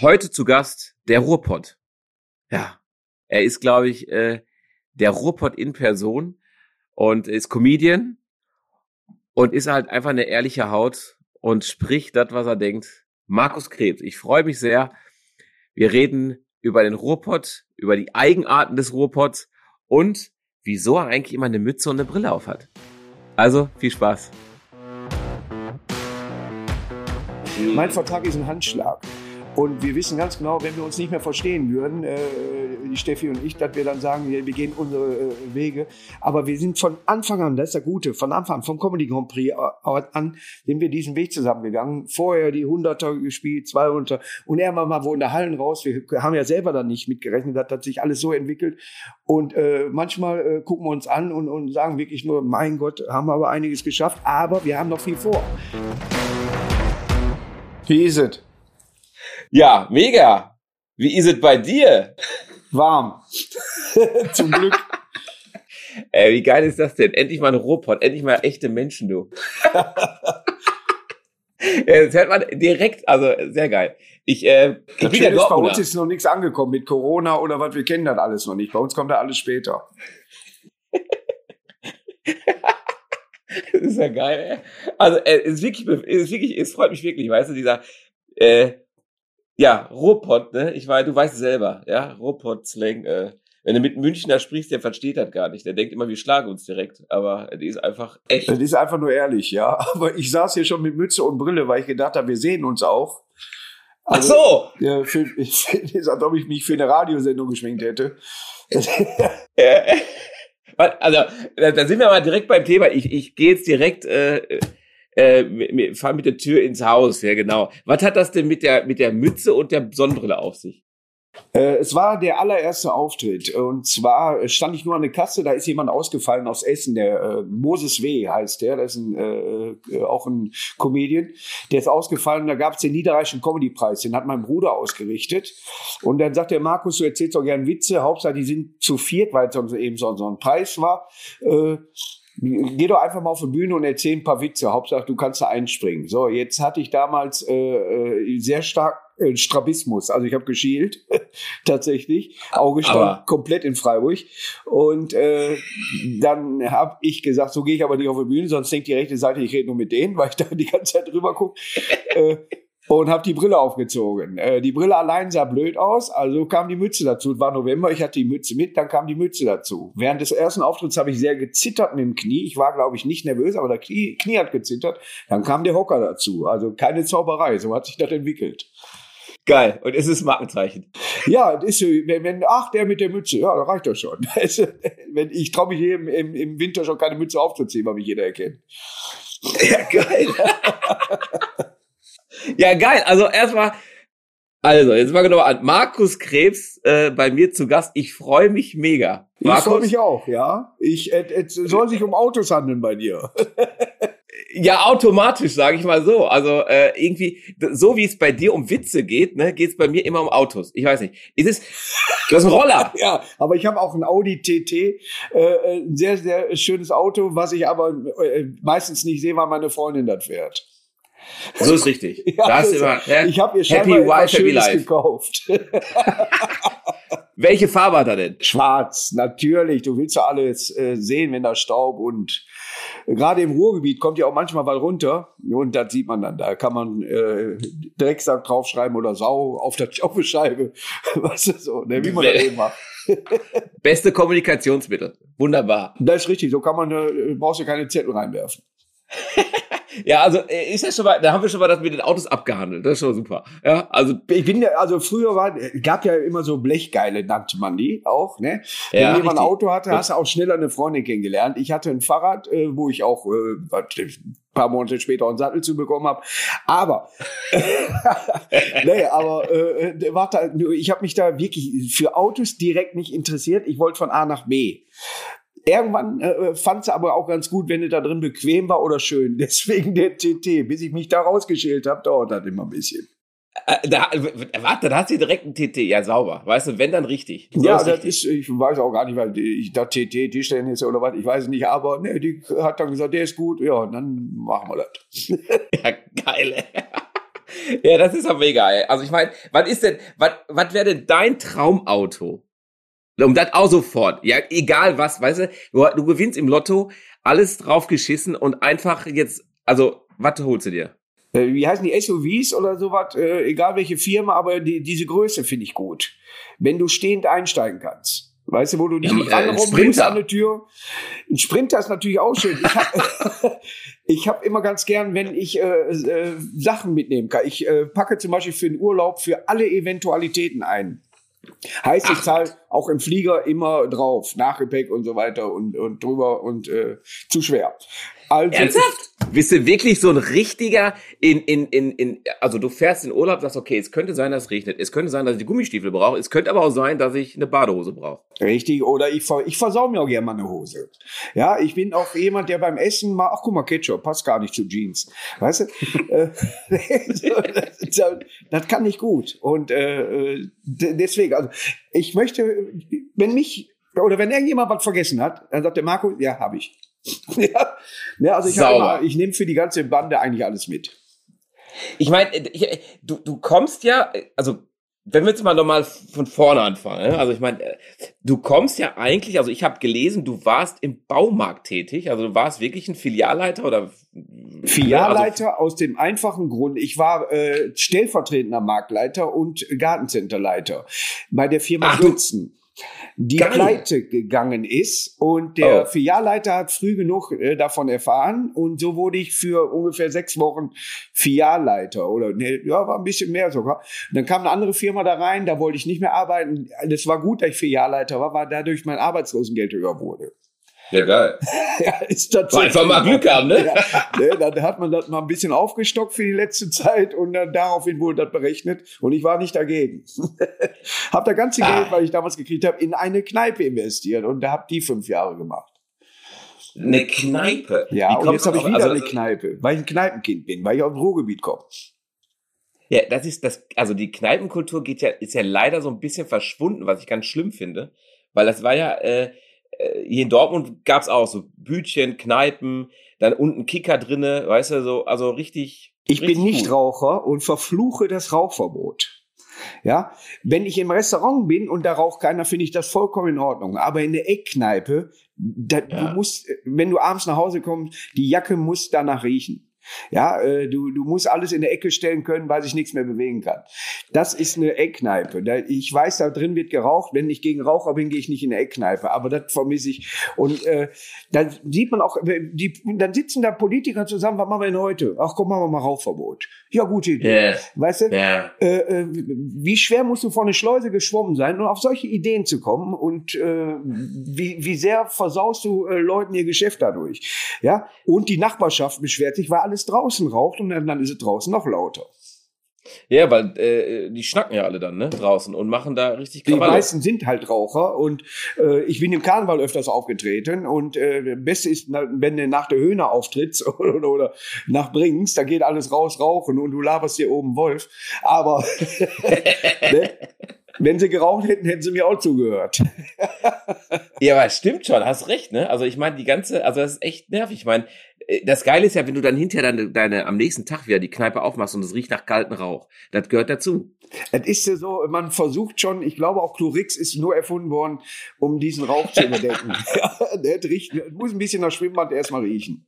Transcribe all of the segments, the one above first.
heute zu Gast der Ruhrpott. Ja, er ist, glaube ich, äh, der Ruhrpott in Person und ist Comedian und ist halt einfach eine ehrliche Haut und spricht das, was er denkt. Markus Krebs, ich freue mich sehr. Wir reden über den Ruhrpott, über die Eigenarten des Ruhrpotts und wieso er eigentlich immer eine Mütze und eine Brille auf hat. Also, viel Spaß. Mein Vertrag ist ein Handschlag. Und wir wissen ganz genau, wenn wir uns nicht mehr verstehen würden, äh, die Steffi und ich, dass wir dann sagen, wir, wir gehen unsere äh, Wege. Aber wir sind von Anfang an, das ist der Gute, von Anfang an, vom Comedy Grand Prix an, sind wir diesen Weg zusammengegangen. Vorher die Hunderter gespielt, 200 und irgendwann mal wo in der Hallen raus. Wir haben ja selber dann nicht mitgerechnet, das hat sich alles so entwickelt. Und äh, manchmal äh, gucken wir uns an und, und sagen wirklich nur, mein Gott, haben wir aber einiges geschafft, aber wir haben noch viel vor. Wie ist es? Ja, mega. Wie ist es bei dir? Warm. Zum Glück. Ey, wie geil ist das denn? Endlich mal ein Robot, endlich mal echte Menschen, du. das hört man direkt, also sehr geil. Ich, äh, ich bin ja ist, bei uns ist noch nichts angekommen mit Corona oder was, wir kennen das alles noch nicht. Bei uns kommt da alles später. das ist ja geil, ey. Also, äh, es ist wirklich, es ist wirklich, es freut mich wirklich, weißt du, dieser, äh, ja, Ruhrpott, ne? Ich weiß, du weißt es selber, ja, Ruhrpott-Slang. Äh, wenn du mit Münchner sprichst, der versteht das gar nicht. Der denkt immer, wir schlagen uns direkt. Aber die ist einfach echt. Das ist einfach nur ehrlich, ja. Aber ich saß hier schon mit Mütze und Brille, weil ich gedacht habe, wir sehen uns auch. Also, Ach so! Ja, für, ich, ist, als ob ich mich für eine Radiosendung geschminkt hätte. also, da sind wir mal direkt beim Thema. Ich, ich gehe jetzt direkt äh, äh, fahren mit der Tür ins Haus, ja genau. Was hat das denn mit der, mit der Mütze und der Sonnenbrille auf sich? Äh, es war der allererste Auftritt und zwar stand ich nur an der Kasse, da ist jemand ausgefallen aus Essen, der äh, Moses W. heißt der, das ist ein, äh, auch ein Comedian, der ist ausgefallen, da gab es den Niederreichischen Comedy-Preis, den hat mein Bruder ausgerichtet und dann sagt der Markus, du erzählst doch gern Witze, Hauptsache die sind zu viert, weil es eben so, so ein Preis war. Äh, Geh doch einfach mal auf die Bühne und erzähl ein paar Witze. Hauptsache, du kannst da einspringen. So, jetzt hatte ich damals äh, äh sehr stark äh, Strabismus. Also ich habe geschielt, tatsächlich. Auge stand komplett in Freiburg. Und äh, dann habe ich gesagt, so gehe ich aber nicht auf die Bühne, sonst denkt die rechte Seite, ich rede nur mit denen, weil ich da die ganze Zeit drüber gucke. äh, und habe die Brille aufgezogen. Äh, die Brille allein sah blöd aus, also kam die Mütze dazu. Es war November, ich hatte die Mütze mit, dann kam die Mütze dazu. Während des ersten Auftritts habe ich sehr gezittert mit dem Knie. Ich war, glaube ich, nicht nervös, aber der Knie, Knie hat gezittert. Dann kam der Hocker dazu. Also keine Zauberei, so hat sich das entwickelt. Geil. Und es ist Markenzeichen. Ja, ist so, wenn, wenn, ach, der mit der Mütze, ja, da reicht das schon. wenn, ich traue mich hier im, im, im Winter schon keine Mütze aufzuziehen, weil mich jeder erkennt. Ja, geil. Ja, geil. Also erstmal, also jetzt mal genau an. Markus Krebs äh, bei mir zu Gast. Ich freue mich mega. Markus? Ich freue mich auch, ja. Ich, äh, es soll sich um Autos handeln bei dir. ja, automatisch, sage ich mal so. Also äh, irgendwie, so wie es bei dir um Witze geht, ne, geht es bei mir immer um Autos. Ich weiß nicht. Ist es, du hast einen Roller. ja, aber ich habe auch ein Audi TT, äh, ein sehr, sehr schönes Auto, was ich aber äh, meistens nicht sehe, weil meine Freundin das fährt. So ist richtig. ja, da hast immer, ja, ich habe ihr Happy Wife, Happy Life gekauft. Welche Farbe hat er denn? Schwarz, natürlich. Du willst ja alles äh, sehen, wenn da Staub und äh, gerade im Ruhrgebiet kommt ja auch manchmal mal runter und das sieht man dann. Da kann man äh, Drecksack draufschreiben oder Sau auf der Scheibe. Was ist so, ne, wie man das eben macht. Beste Kommunikationsmittel. Wunderbar. Das ist richtig. So kann man, äh, brauchst du keine Zettel reinwerfen. Ja, also äh, ist ja schon mal, da haben wir schon mal das mit den Autos abgehandelt. Das ist schon super. Ja, also ich bin ja, also früher war, gab ja immer so Blechgeile, nannte man die auch. Ne? Wenn ja, jemand ein Auto hatte, hast du auch schneller eine Freundin kennengelernt. Ich hatte ein Fahrrad, äh, wo ich auch äh, ein paar Monate später einen Sattel zu bekommen habe. Aber nee, aber äh, warte, ich habe mich da wirklich für Autos direkt nicht interessiert. Ich wollte von A nach B. Irgendwann äh, fand sie aber auch ganz gut, wenn es da drin bequem war oder schön. Deswegen der TT. Bis ich mich da rausgeschält habe, dauert das immer ein bisschen. Äh, da, warte, da hat sie direkt einen TT. Ja, sauber. Weißt du, wenn dann richtig. So ja, ist das richtig. ist, ich weiß auch gar nicht, weil ich da TT, jetzt oder was, ich weiß nicht, aber ne, die hat dann gesagt, der ist gut, ja, dann machen wir das. ja, geil. ja, das ist aber mega. Ey. Also ich meine, was ist denn, was, was wäre denn dein Traumauto? Um das auch sofort. Ja, egal was, weißt du, du, du gewinnst im Lotto, alles draufgeschissen und einfach jetzt, also, was holst du dir? Äh, wie heißen die SUVs oder sowas, äh, egal welche Firma, aber die, diese Größe finde ich gut. Wenn du stehend einsteigen kannst. Weißt du, wo du nicht ja, äh, ranrumpelst an der Tür. Ein Sprinter ist natürlich auch schön. Ich habe hab immer ganz gern, wenn ich äh, äh, Sachen mitnehmen kann. Ich äh, packe zum Beispiel für den Urlaub für alle Eventualitäten ein. Heißt, ich zahle auch im Flieger immer drauf, Nachgepäck und so weiter und, und drüber und äh, zu schwer. Also, Ernsthaft? Bist du wirklich so ein richtiger in, in, in, in, also du fährst in Urlaub, sagst, okay, es könnte sein, dass es regnet, es könnte sein, dass ich die Gummistiefel brauche, es könnte aber auch sein, dass ich eine Badehose brauche. Richtig, oder ich, ich versau mir auch gerne mal eine Hose. Ja, ich bin auch jemand, der beim Essen mal, ach guck mal, Ketchup, passt gar nicht zu Jeans. Weißt du? Äh, das, das kann ich gut. Und äh, äh deswegen, also ich möchte, wenn mich, oder wenn irgendjemand was vergessen hat, dann sagt der Marco, ja, habe ich. ja. ja, also ich, immer, ich nehme für die ganze Bande eigentlich alles mit. Ich meine, du, du kommst ja, also wenn wir jetzt mal nochmal von vorne anfangen, ne? also ich meine, du kommst ja eigentlich, also ich habe gelesen, du warst im Baumarkt tätig, also du warst wirklich ein Filialleiter oder Filialleiter also, aus dem einfachen Grund, ich war äh, stellvertretender Marktleiter und Gartencenterleiter bei der Firma Dutzen die Geil. pleite gegangen ist. Und der oh. Filialleiter hat früh genug äh, davon erfahren. Und so wurde ich für ungefähr sechs Wochen Filialleiter. Oder ne, ja, war ein bisschen mehr sogar. Und dann kam eine andere Firma da rein, da wollte ich nicht mehr arbeiten. Das war gut, dass ich Filialleiter war, weil dadurch mein Arbeitslosengeld höher wurde. Ja, geil. ja, ist tatsächlich. Einfach mal Glück haben, ne? ja, ne? Dann hat man das mal ein bisschen aufgestockt für die letzte Zeit und dann daraufhin wurde das berechnet und ich war nicht dagegen. hab das ganze ah. Geld, was ich damals gekriegt habe, in eine Kneipe investiert und da hab die fünf Jahre gemacht. Eine Kneipe? Ja, und jetzt habe ich wieder also, eine Kneipe, weil ich ein Kneipenkind bin, weil ich aus dem Ruhrgebiet komme. Ja, das ist das, also die Kneipenkultur geht ja, ist ja leider so ein bisschen verschwunden, was ich ganz schlimm finde, weil das war ja, äh, hier in Dortmund gab's auch so Bütchen, Kneipen, dann unten Kicker drinne, weißt du, so, also richtig. Ich richtig bin Nichtraucher und verfluche das Rauchverbot. Ja, wenn ich im Restaurant bin und da raucht keiner, finde ich das vollkommen in Ordnung. Aber in der Eckkneipe, da, ja. du musst, wenn du abends nach Hause kommst, die Jacke muss danach riechen. Ja, äh, du, du musst alles in der Ecke stellen können, weil sich nichts mehr bewegen kann. Das ist eine Eckkneipe. Ich weiß, da drin wird geraucht. Wenn ich gegen Raucher bin, gehe ich nicht in eine Eckkneipe. Aber das vermisse ich. Und äh, dann sieht man auch, die, dann sitzen da Politiker zusammen, was machen wir denn heute? Ach komm, machen wir mal Rauchverbot. Ja, gute Idee. Yeah. Weißt du, yeah. äh, äh, wie schwer musst du vor eine Schleuse geschwommen sein, um auf solche Ideen zu kommen? Und äh, wie, wie sehr versaust du äh, Leuten ihr Geschäft dadurch? Ja, und die Nachbarschaft beschwert sich, weil alles alles draußen raucht und dann ist es draußen noch lauter. Ja, weil äh, die schnacken ja alle dann, ne, draußen und machen da richtig Krawalle. Die meisten sind halt Raucher und äh, ich bin im Karneval öfters aufgetreten und äh, Beste ist, wenn du nach der Höhne auftrittst oder, oder nach Brings, da geht alles raus rauchen und du laberst hier oben Wolf. Aber ne, wenn sie geraucht hätten, hätten sie mir auch zugehört. ja, aber stimmt schon, hast recht, ne? Also ich meine, die ganze, also das ist echt nervig. Ich meine, das Geile ist ja, wenn du dann hinterher deine, deine am nächsten Tag wieder die Kneipe aufmachst und es riecht nach kalten Rauch. Das gehört dazu. Es ist ja so, man versucht schon, ich glaube auch Chlorix ist nur erfunden worden, um diesen Rauch zu überdecken. ja, der riecht, muss ein bisschen nach Schwimmbad erstmal riechen.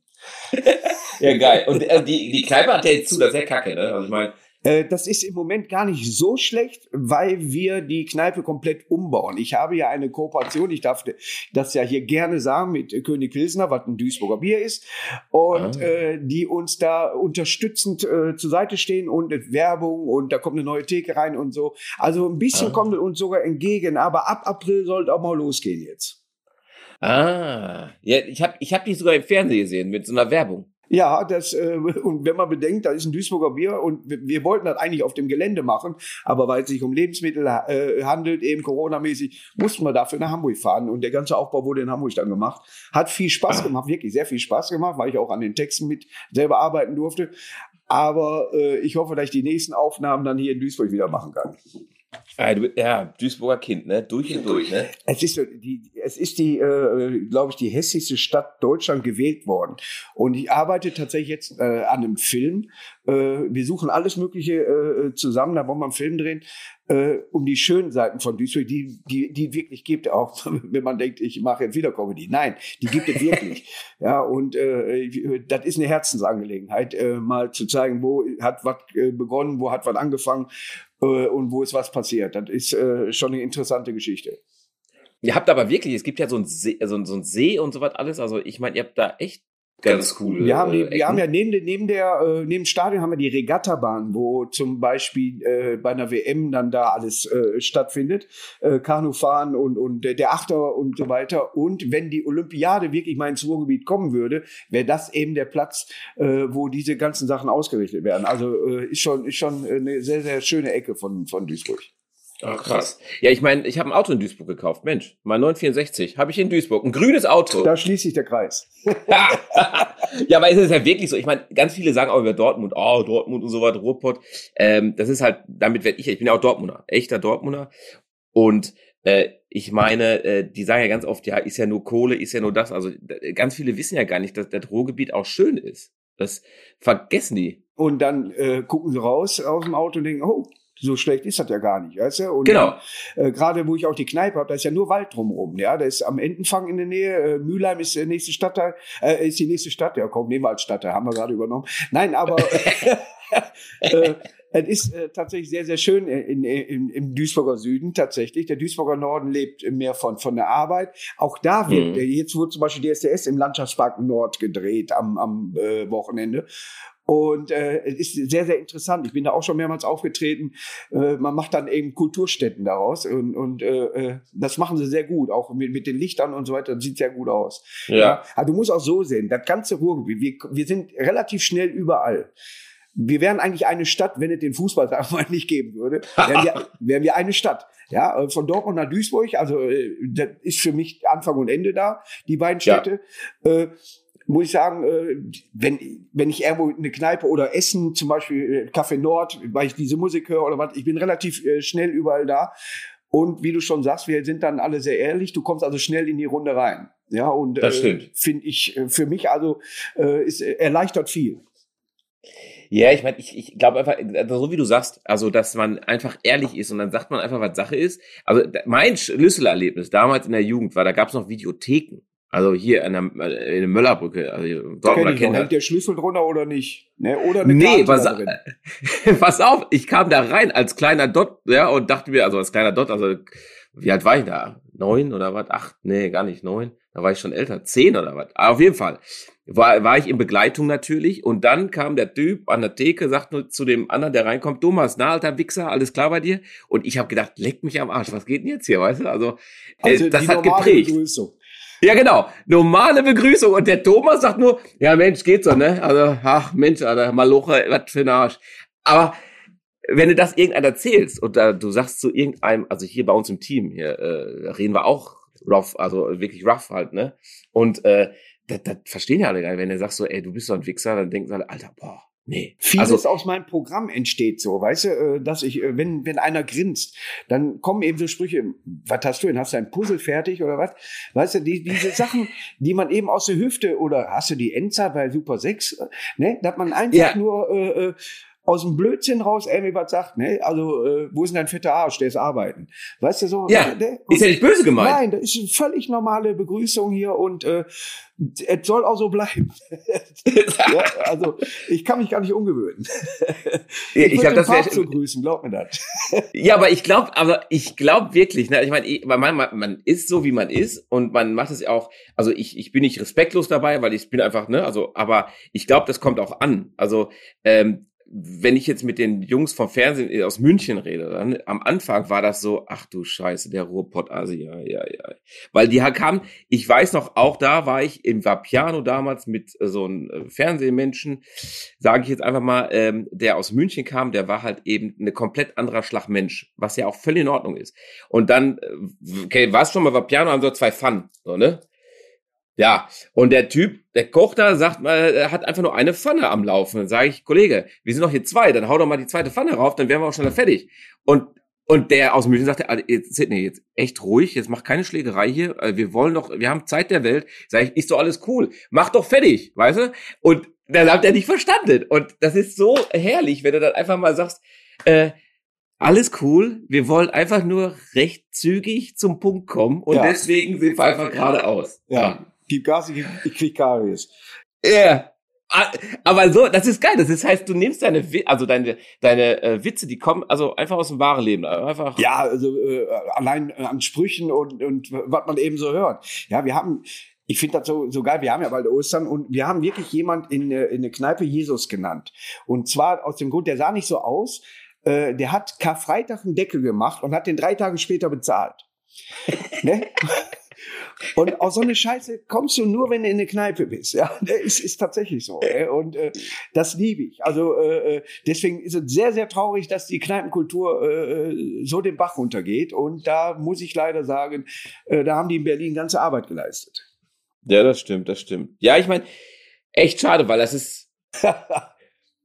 ja, geil. Und äh, die, die Kneipe hat ja jetzt zu, das ist ja kacke, ne? Also ich meine, äh, das ist im Moment gar nicht so schlecht, weil wir die Kneipe komplett umbauen. Ich habe ja eine Kooperation, ich darf das ja hier gerne sagen, mit König Pilsner, was ein Duisburger Bier ist, und ah. äh, die uns da unterstützend äh, zur Seite stehen und Werbung und da kommt eine neue Theke rein und so. Also ein bisschen ah. kommt uns sogar entgegen, aber ab April sollte auch mal losgehen jetzt. Ah, ja, ich habe ich hab die sogar im Fernsehen gesehen mit so einer Werbung. Ja, das, äh, und wenn man bedenkt, da ist ein Duisburger Bier und wir, wollten das eigentlich auf dem Gelände machen, aber weil es sich um Lebensmittel äh, handelt, eben Corona-mäßig, mussten wir dafür nach Hamburg fahren und der ganze Aufbau wurde in Hamburg dann gemacht. Hat viel Spaß gemacht, wirklich sehr viel Spaß gemacht, weil ich auch an den Texten mit selber arbeiten durfte. Aber äh, ich hoffe, dass ich die nächsten Aufnahmen dann hier in Duisburg wieder machen kann. Ja, du, ja, Duisburger Kind, ne? Durch und durch, ne? Es ist, die, es ist die, äh, glaube ich, die hässlichste Stadt Deutschland gewählt worden. Und ich arbeite tatsächlich jetzt äh, an einem Film. Äh, wir suchen alles Mögliche äh, zusammen, da wollen wir einen Film drehen, äh, um die schönen Seiten von Duisburg, die, die, die wirklich gibt, auch wenn man denkt, ich mache jetzt wieder Comedy. Nein, die gibt es wirklich. ja, und äh, das ist eine Herzensangelegenheit, mal zu zeigen, wo hat was begonnen, wo hat was angefangen und wo ist was passiert. Das ist äh, schon eine interessante Geschichte. Ihr habt aber wirklich, es gibt ja so ein See, so so ein See und so was alles. Also ich meine, ihr habt da echt ganz cool. Wir haben, die, äh, wir haben ja neben, neben der äh, neben dem Stadion haben wir die Regattabahn, wo zum Beispiel äh, bei einer WM dann da alles äh, stattfindet, äh, Kanufahren und und der, der Achter und so weiter. Und wenn die Olympiade wirklich mal ins Ruhrgebiet kommen würde, wäre das eben der Platz, äh, wo diese ganzen Sachen ausgerichtet werden. Also äh, ist schon ist schon eine sehr sehr schöne Ecke von von Duisburg. Ach, krass. Ja, ich meine, ich habe ein Auto in Duisburg gekauft. Mensch, mein 964 habe ich in Duisburg. Ein grünes Auto. Da schließt sich der Kreis. ja, aber es ist ja wirklich so. Ich meine, ganz viele sagen auch über Dortmund, oh, Dortmund und so weiter, Ruhrpott. Ähm, das ist halt, damit werde ich, ich bin ja auch Dortmunder, echter Dortmunder. Und äh, ich meine, äh, die sagen ja ganz oft, ja, ist ja nur Kohle, ist ja nur das. Also ganz viele wissen ja gar nicht, dass das Ruhrgebiet auch schön ist. Das vergessen die. Und dann äh, gucken sie raus aus dem Auto und denken, oh, so schlecht ist das ja gar nicht, weißt du? Und genau. Äh, Gerade wo ich auch die Kneipe habe, da ist ja nur Wald drumherum, ja. Da ist am Entenfang in der Nähe, äh, Mülheim ist der nächste Stadtteil, äh, ist die nächste Stadt, ja komm, nehmen wir als Stadtteil, haben wir gerade übernommen. Nein, aber äh, es ist äh, tatsächlich sehr, sehr schön in, in, im Duisburger Süden tatsächlich. Der Duisburger Norden lebt mehr von, von der Arbeit. Auch da wird, mhm. jetzt wurde zum Beispiel DSDS im Landschaftspark Nord gedreht am, am äh, Wochenende. Und äh, es ist sehr, sehr interessant. Ich bin da auch schon mehrmals aufgetreten. Äh, man macht dann eben Kulturstätten daraus und, und äh, äh das machen sie sehr gut, auch mit, mit den Lichtern und so weiter. Das sieht sehr gut aus. Ja. ja. Aber du musst auch so sehen, das ganze Ruhrgebiet, wir, wir sind relativ schnell überall. Wir wären eigentlich eine Stadt, wenn es den Fußball mal nicht geben würde. Wären wir, wären wir eine Stadt. Ja, äh, von Dortmund nach Duisburg, also äh, das ist für mich Anfang und Ende da, die beiden Städte. Ja. Äh, muss ich sagen, äh, wenn, wenn ich irgendwo eine Kneipe oder Essen, zum Beispiel äh, Café Nord, weil ich diese Musik höre oder was, ich bin relativ äh, schnell überall da. Und wie du schon sagst, wir sind dann alle sehr ehrlich. Du kommst also schnell in die Runde rein. Ja, und das äh, finde ich für mich also äh, ist erleichtert viel. Ja, ich meine, ich, ich glaube einfach, also so wie du sagst, also dass man einfach ehrlich ist und dann sagt man einfach, was Sache ist. Also mein Schlüsselerlebnis damals in der Jugend war, da gab es noch Videotheken. Also hier an der, in der Möllerbrücke. Also Dortmunder Kinder. Hängt der Schlüssel drunter oder nicht? Ne? Oder eine nee, pass, pass auf, ich kam da rein als kleiner Dot, ja, und dachte mir, also als kleiner Dot, also wie alt war ich da? Neun oder was? Acht? Nee, gar nicht neun. Da war ich schon älter. Zehn oder was? Aber auf jeden Fall war, war ich in Begleitung natürlich. Und dann kam der Typ an der Theke, sagt nur zu dem anderen, der reinkommt, Thomas, na, alter Wichser, alles klar bei dir? Und ich habe gedacht, leck mich am Arsch, was geht denn jetzt hier, weißt du? Also, äh, also das hat geprägt. Begrüßung. Ja, genau. Normale Begrüßung. Und der Thomas sagt nur, ja Mensch, geht so, ne? Also, ach Mensch, Alter, Maloche, was für ein Arsch. Aber wenn du das irgendeiner erzählst und da, du sagst zu irgendeinem, also hier bei uns im Team, hier äh, reden wir auch rough, also wirklich rough halt, ne? Und äh, das, das verstehen ja alle gar nicht. Wenn du sagst so, ey, du bist so ein Wichser, dann denken sie alle, Alter, boah, Nee. Vieles also, aus meinem Programm entsteht so, weißt du, äh, dass ich, äh, wenn, wenn einer grinst, dann kommen eben so Sprüche, was hast du denn? Hast du ein Puzzle fertig oder was? Weißt du, die, diese Sachen, die man eben aus der Hüfte oder hast du die Endzeit bei Super 6, ne, dass man einfach ja. nur äh, äh aus dem Blödsinn raus irgendwie was sagt, ne? Also, äh, wo ist denn dein fetter Arsch? Der ist arbeiten. Weißt du so? Ja, der, ist ja nicht böse gemeint. Nein, das ist eine völlig normale Begrüßung hier und äh, es soll auch so bleiben. ja, also, ich kann mich gar nicht umgewöhnen. ich, ich habe das Papst zu grüßen, glaub mir das. ja, aber ich glaube, aber ich glaube wirklich, ne? Ich meine, man, man, man ist so wie man ist und man macht es auch. Also ich, ich bin nicht respektlos dabei, weil ich bin einfach, ne? Also, aber ich glaube, das kommt auch an. Also ähm, wenn ich jetzt mit den Jungs vom Fernsehen äh, aus München rede, dann am Anfang war das so, ach du Scheiße, der Ruhrpott Asia, ja, ja. Weil die kamen, ich weiß noch, auch da war ich im Vapiano damals mit äh, so einem äh, Fernsehmenschen, sage ich jetzt einfach mal, ähm, der aus München kam, der war halt eben eine komplett anderer Schlag was ja auch völlig in Ordnung ist. Und dann, okay, warst schon mal Vapiano, haben so zwei Pfannen, so, ne? Ja, und der Typ, der Koch da, sagt mal, er hat einfach nur eine Pfanne am Laufen. Dann sage ich, Kollege, wir sind doch hier zwei, dann hau doch mal die zweite Pfanne rauf, dann wären wir auch schneller fertig. Und Und der aus München sagte, also jetzt, Sidney, jetzt echt ruhig, jetzt mach keine Schlägerei hier. äh, Wir wollen doch, wir haben Zeit der Welt. Sag ich, ist doch alles cool. Mach doch fertig, weißt du? Und dann hat er nicht verstanden. Und das ist so herrlich, wenn du dann einfach mal sagst, äh, alles cool, wir wollen einfach nur recht zügig zum Punkt kommen und Ja. deswegen sind wir einfach geradeaus. Ja. Gib Gas, ich, ich krieg Karies. Ja. Ah, Aber so, das ist geil. Das ist, heißt, du nimmst deine, also deine, deine äh, Witze, die kommen also einfach aus dem wahren Leben. Einfach. Ja, also äh, allein an Sprüchen und, und was man eben so hört. Ja, wir haben, ich finde das so, so geil, wir haben ja bald Ostern und wir haben wirklich jemand in, äh, in eine Kneipe Jesus genannt. Und zwar aus dem Grund, der sah nicht so aus, äh, der hat Karfreitag einen Deckel gemacht und hat den drei Tage später bezahlt. ne? Und aus so eine Scheiße kommst du nur, wenn du in eine Kneipe bist. Ja, ist, ist tatsächlich so. Und äh, das liebe ich. Also äh, äh, deswegen ist es sehr, sehr traurig, dass die Kneipenkultur äh, so den Bach runtergeht. Und da muss ich leider sagen, äh, da haben die in Berlin ganze Arbeit geleistet. Ja, das stimmt, das stimmt. Ja, ich meine, echt schade, weil das ist.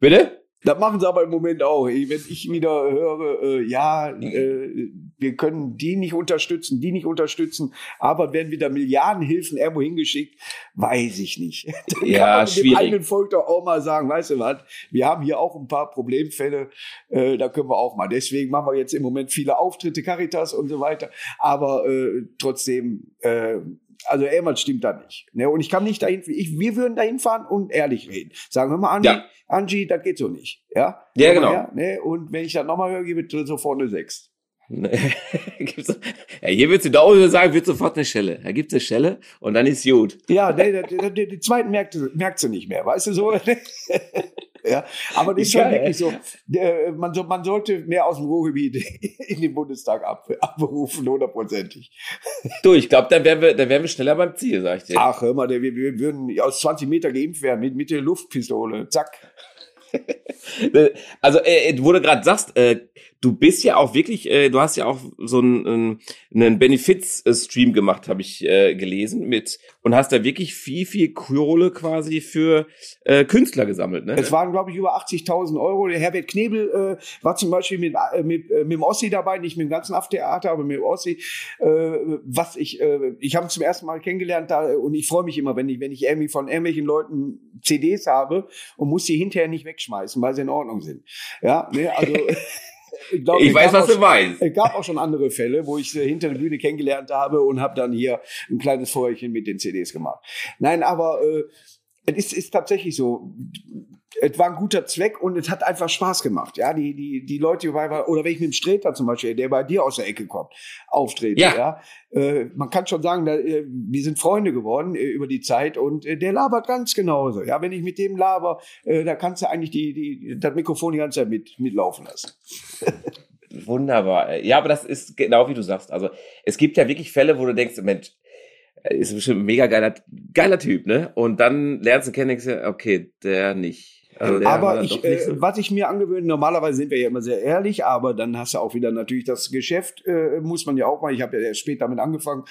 Bitte? Das machen sie aber im Moment auch. Wenn ich wieder höre, äh, ja, äh, wir können die nicht unterstützen, die nicht unterstützen, aber werden wieder Milliardenhilfen irgendwo hingeschickt, weiß ich nicht. Dann Ja, kann man dem schwierig. eigenen Volk doch auch mal sagen, weißt du was, wir haben hier auch ein paar Problemfälle, äh, da können wir auch mal. Deswegen machen wir jetzt im Moment viele Auftritte, Caritas und so weiter, aber äh, trotzdem, äh, also irgendwas stimmt da nicht. Ne? Und ich kann nicht dahin, ich, wir würden dahin fahren und ehrlich reden. Sagen wir mal, Andi, Ja. Angie, das geht so nicht. Ja, Ja, genau. her, ne? Und wenn ich das nochmal höre, gebe ich sofort eine 6. Ja, hier würdest du da auch sagen, wird sofort eine Schelle. Da gibt's eine Schelle und dann ist gut. Ja, ne, der, die zweiten merkt, merkt sie nicht mehr, weißt du so? ja, aber das ist schon Geil. wirklich so. Man, so. Man sollte mehr aus dem Ruhrgebiet in den Bundestag ab, abberufen, hundertprozentig. Du, ich glaube, dann wären wir, dann wären wir schneller beim Ziel, sag ich dir. Ach, hör mal, wir, wir würden aus 20 Meter geimpft werden mit, mit der Luftpistole. Zack. Also, äh, wo du gerade sagst, äh, du bist ja auch wirklich, äh, du hast ja auch so einen, einen- Benefits-Stream gemacht, habe ich äh, gelesen, mit und hast da wirklich viel, viel Kohle quasi für äh, Künstler gesammelt, ne? Es waren, glaube ich, über 80.000 Euro. Der Herbert Knebel äh, war zum Beispiel mit, äh, mit, äh, mit dem Ossi dabei, nicht mit dem ganzen Aftheater, aber mit dem Ossi. Äh, was ich, äh, ich habe ihn zum ersten Mal kennengelernt da, äh, und ich freue mich immer, wenn ich, wenn ich irgendwie von irgendwelchen Leuten CDs habe und muss die hinterher nicht wegschmeißen, weil sie in Ordnung sind. Ja, ne, also. Ich, glaub, Ich weiß, was du meinst. es gab auch schon andere Fälle, wo ich sie hinter der Bühne kennengelernt habe und habe dann hier ein kleines Feuerchen mit den CDs gemacht. Nein, aber äh, es ist, ist tatsächlich so. Es war ein guter Zweck und es hat einfach Spaß gemacht. Ja, die, die, die Leute, die bei, oder wenn ich mit dem Streter zum Beispiel, der bei dir aus der Ecke kommt, auftrete, Ja. ja, äh, man kann schon sagen, da, äh, wir sind Freunde geworden äh, über die Zeit und äh, der labert ganz genauso. Ja, wenn ich mit dem laber, äh, da kannst du eigentlich die, die, das Mikrofon die ganze Zeit mit, mitlaufen lassen. Wunderbar. Ja, aber das ist genau wie du sagst. Also es gibt ja wirklich Fälle, wo du denkst, Mensch, ist bestimmt ein mega geiler, geiler Typ, ne? Und dann lernst du kennen, denkst du, okay, der nicht. Also aber ich, äh, so- was ich mir angewöhnt, normalerweise sind wir ja immer sehr ehrlich, aber dann hast du auch wieder natürlich das Geschäft, äh, muss man ja auch mal, ich habe ja erst spät damit angefangen,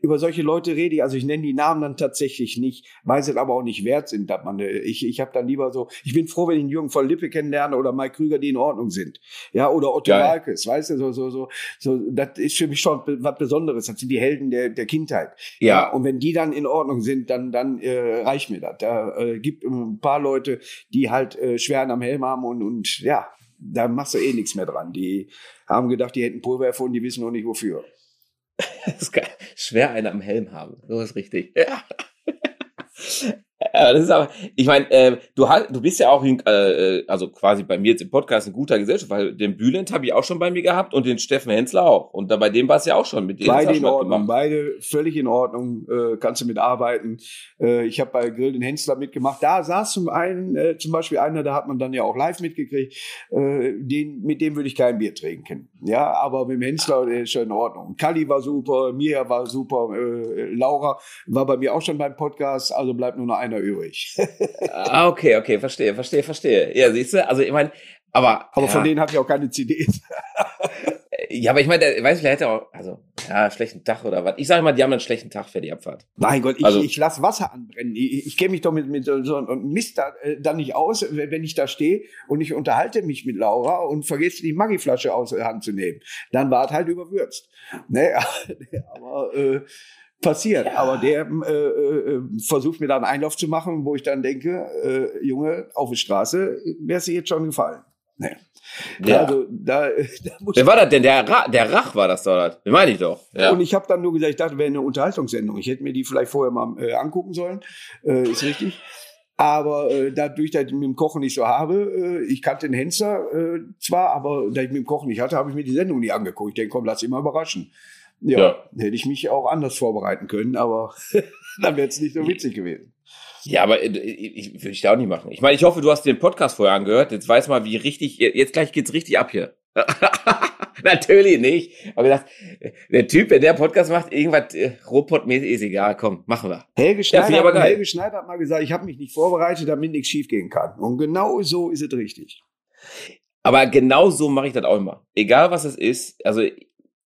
über solche Leute rede ich, also ich nenne die Namen dann tatsächlich nicht, weil sie aber auch nicht wert sind, dass man, äh, ich, ich habe dann lieber so, ich bin froh, wenn ich einen Jürgen von Lippe kennenlerne oder Mike Krüger, die in Ordnung sind, ja, oder Otto Geil. Walkes, weißt du, so, so, so, so, das ist für mich schon was Besonderes, das sind die Helden der, der Kindheit. ja, Und wenn die dann in Ordnung sind, dann, dann äh, reicht mir das. Da äh, gibt ein paar Leute, die halt äh, Schweren am Helm haben und, und ja, da machst du eh nichts mehr dran. Die haben gedacht, die hätten Pulver erfunden, die wissen noch nicht wofür. das ist geil. Schwer einen am Helm haben. So ist richtig. Ja. Ja, das ist aber, ich meine, äh, du, hast, du bist ja auch, äh, äh, also quasi bei mir jetzt im Podcast in guter Gesellschaft, weil den Bülent habe ich auch schon bei mir gehabt und den Steffen Hensler auch. Und da bei dem war es ja auch schon mit dem Beide in Ordnung, beide völlig in Ordnung, äh, kannst du mitarbeiten. Äh, ich habe bei Grill den Hensler mitgemacht. Da saß zum einen äh, zum Beispiel einer, da hat man dann ja auch live mitgekriegt, äh, den, mit dem würde ich kein Bier trinken. Ja, aber mit dem Hensler der ist schon in Ordnung. Kali war super, Mia war super, äh, Laura war bei mir auch schon beim Podcast, also bleibt nur noch einer übrig. Ah, okay, okay, verstehe, verstehe, verstehe. Ja, siehst du, also ich meine, aber. Aber ja, von denen habe ich auch keine CDs. Ja, aber ich meine, der, weißt du, der hätte auch, also, ja, schlechten Tag oder was. Ich sage mal, die haben einen schlechten Tag für die Abfahrt. Mein Gott, ich, Also- ich lasse Wasser anbrennen. Ich, ich kenne mich doch mit, mit so einem Mist da, äh, da nicht aus, wenn wenn ich da stehe und ich unterhalte mich mit Laura und vergesse die Maggi-Flasche aus der Hand zu nehmen. Dann war es halt überwürzt. Ne? Aber äh, passiert. Aber der äh, äh, versucht mir dann einen Einlauf zu machen, wo ich dann denke, äh, Junge, auf der Straße wär's dir jetzt schon gefallen. Ne? Ja. Also da, da muss Wer war das denn? Der, Ra der Rach war das dort. Den meine ich doch. Ja. Und ich habe dann nur gesagt, ich dachte, wäre eine Unterhaltungssendung. Ich hätte mir die vielleicht vorher mal äh, angucken sollen. Äh, ist richtig. Aber äh, dadurch, dass ich mit dem Kochen nicht so habe, äh, ich kannte den Hensler äh, zwar, aber da ich mit dem Kochen nicht hatte, habe ich mir die Sendung nie angeguckt. Ich denke, komm, lass dich mal überraschen. Ja, Ja. hätte ich mich auch anders vorbereiten können, aber dann wäre es nicht so witzig gewesen. Ja, aber äh, ich, ich, würde ich da auch nicht machen. Ich meine, ich hoffe, du hast den Podcast vorher angehört. Jetzt weiß mal, wie richtig, jetzt gleich geht's richtig ab hier. Natürlich nicht. Aber gedacht, der Typ, der der Podcast macht, irgendwas äh, Robot-mäßig ist egal. Komm, machen wir. Helge Ja, Schneider, aber geil. Helge Schneider hat mal gesagt, ich habe mich nicht vorbereitet, damit nichts schiefgehen kann. Und genau so ist es richtig. Aber genau so mache ich das auch immer. Egal was es ist. Also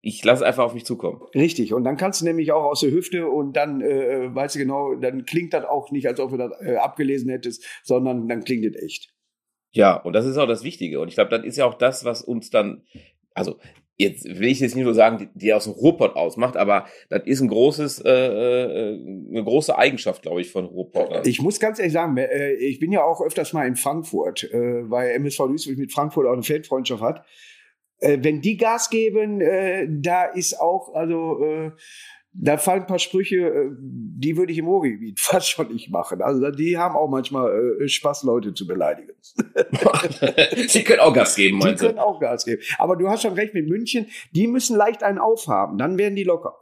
ich lasse es einfach auf mich zukommen. Richtig, und dann kannst du nämlich auch aus der Hüfte und dann, äh, weißt du genau, dann klingt das auch nicht, als ob du das äh, abgelesen hättest, sondern dann klingt es echt. Ja, und das ist auch das Wichtige. Und ich glaube, das ist ja auch das, was uns dann, also jetzt will ich jetzt nicht nur sagen, die, die aus dem Ruhrpott ausmacht, aber das ist ein großes, äh, äh, eine große Eigenschaft, glaube ich, von Ruhrpott. Ich muss ganz ehrlich sagen, äh, ich bin ja auch öfters mal in Frankfurt, äh, weil MSV Duisburg mit Frankfurt auch eine Feldfreundschaft hat. Äh, wenn die Gas geben, äh, da ist auch, also äh, da fallen ein paar Sprüche, äh, die würde ich im Ruhrgebiet fast schon nicht machen. Also die haben auch manchmal äh, Spaß, Leute zu beleidigen. Sie können auch Gas geben, meinst du? können auch Gas geben. Aber du hast schon recht mit München, die müssen leicht einen aufhaben, dann werden die locker.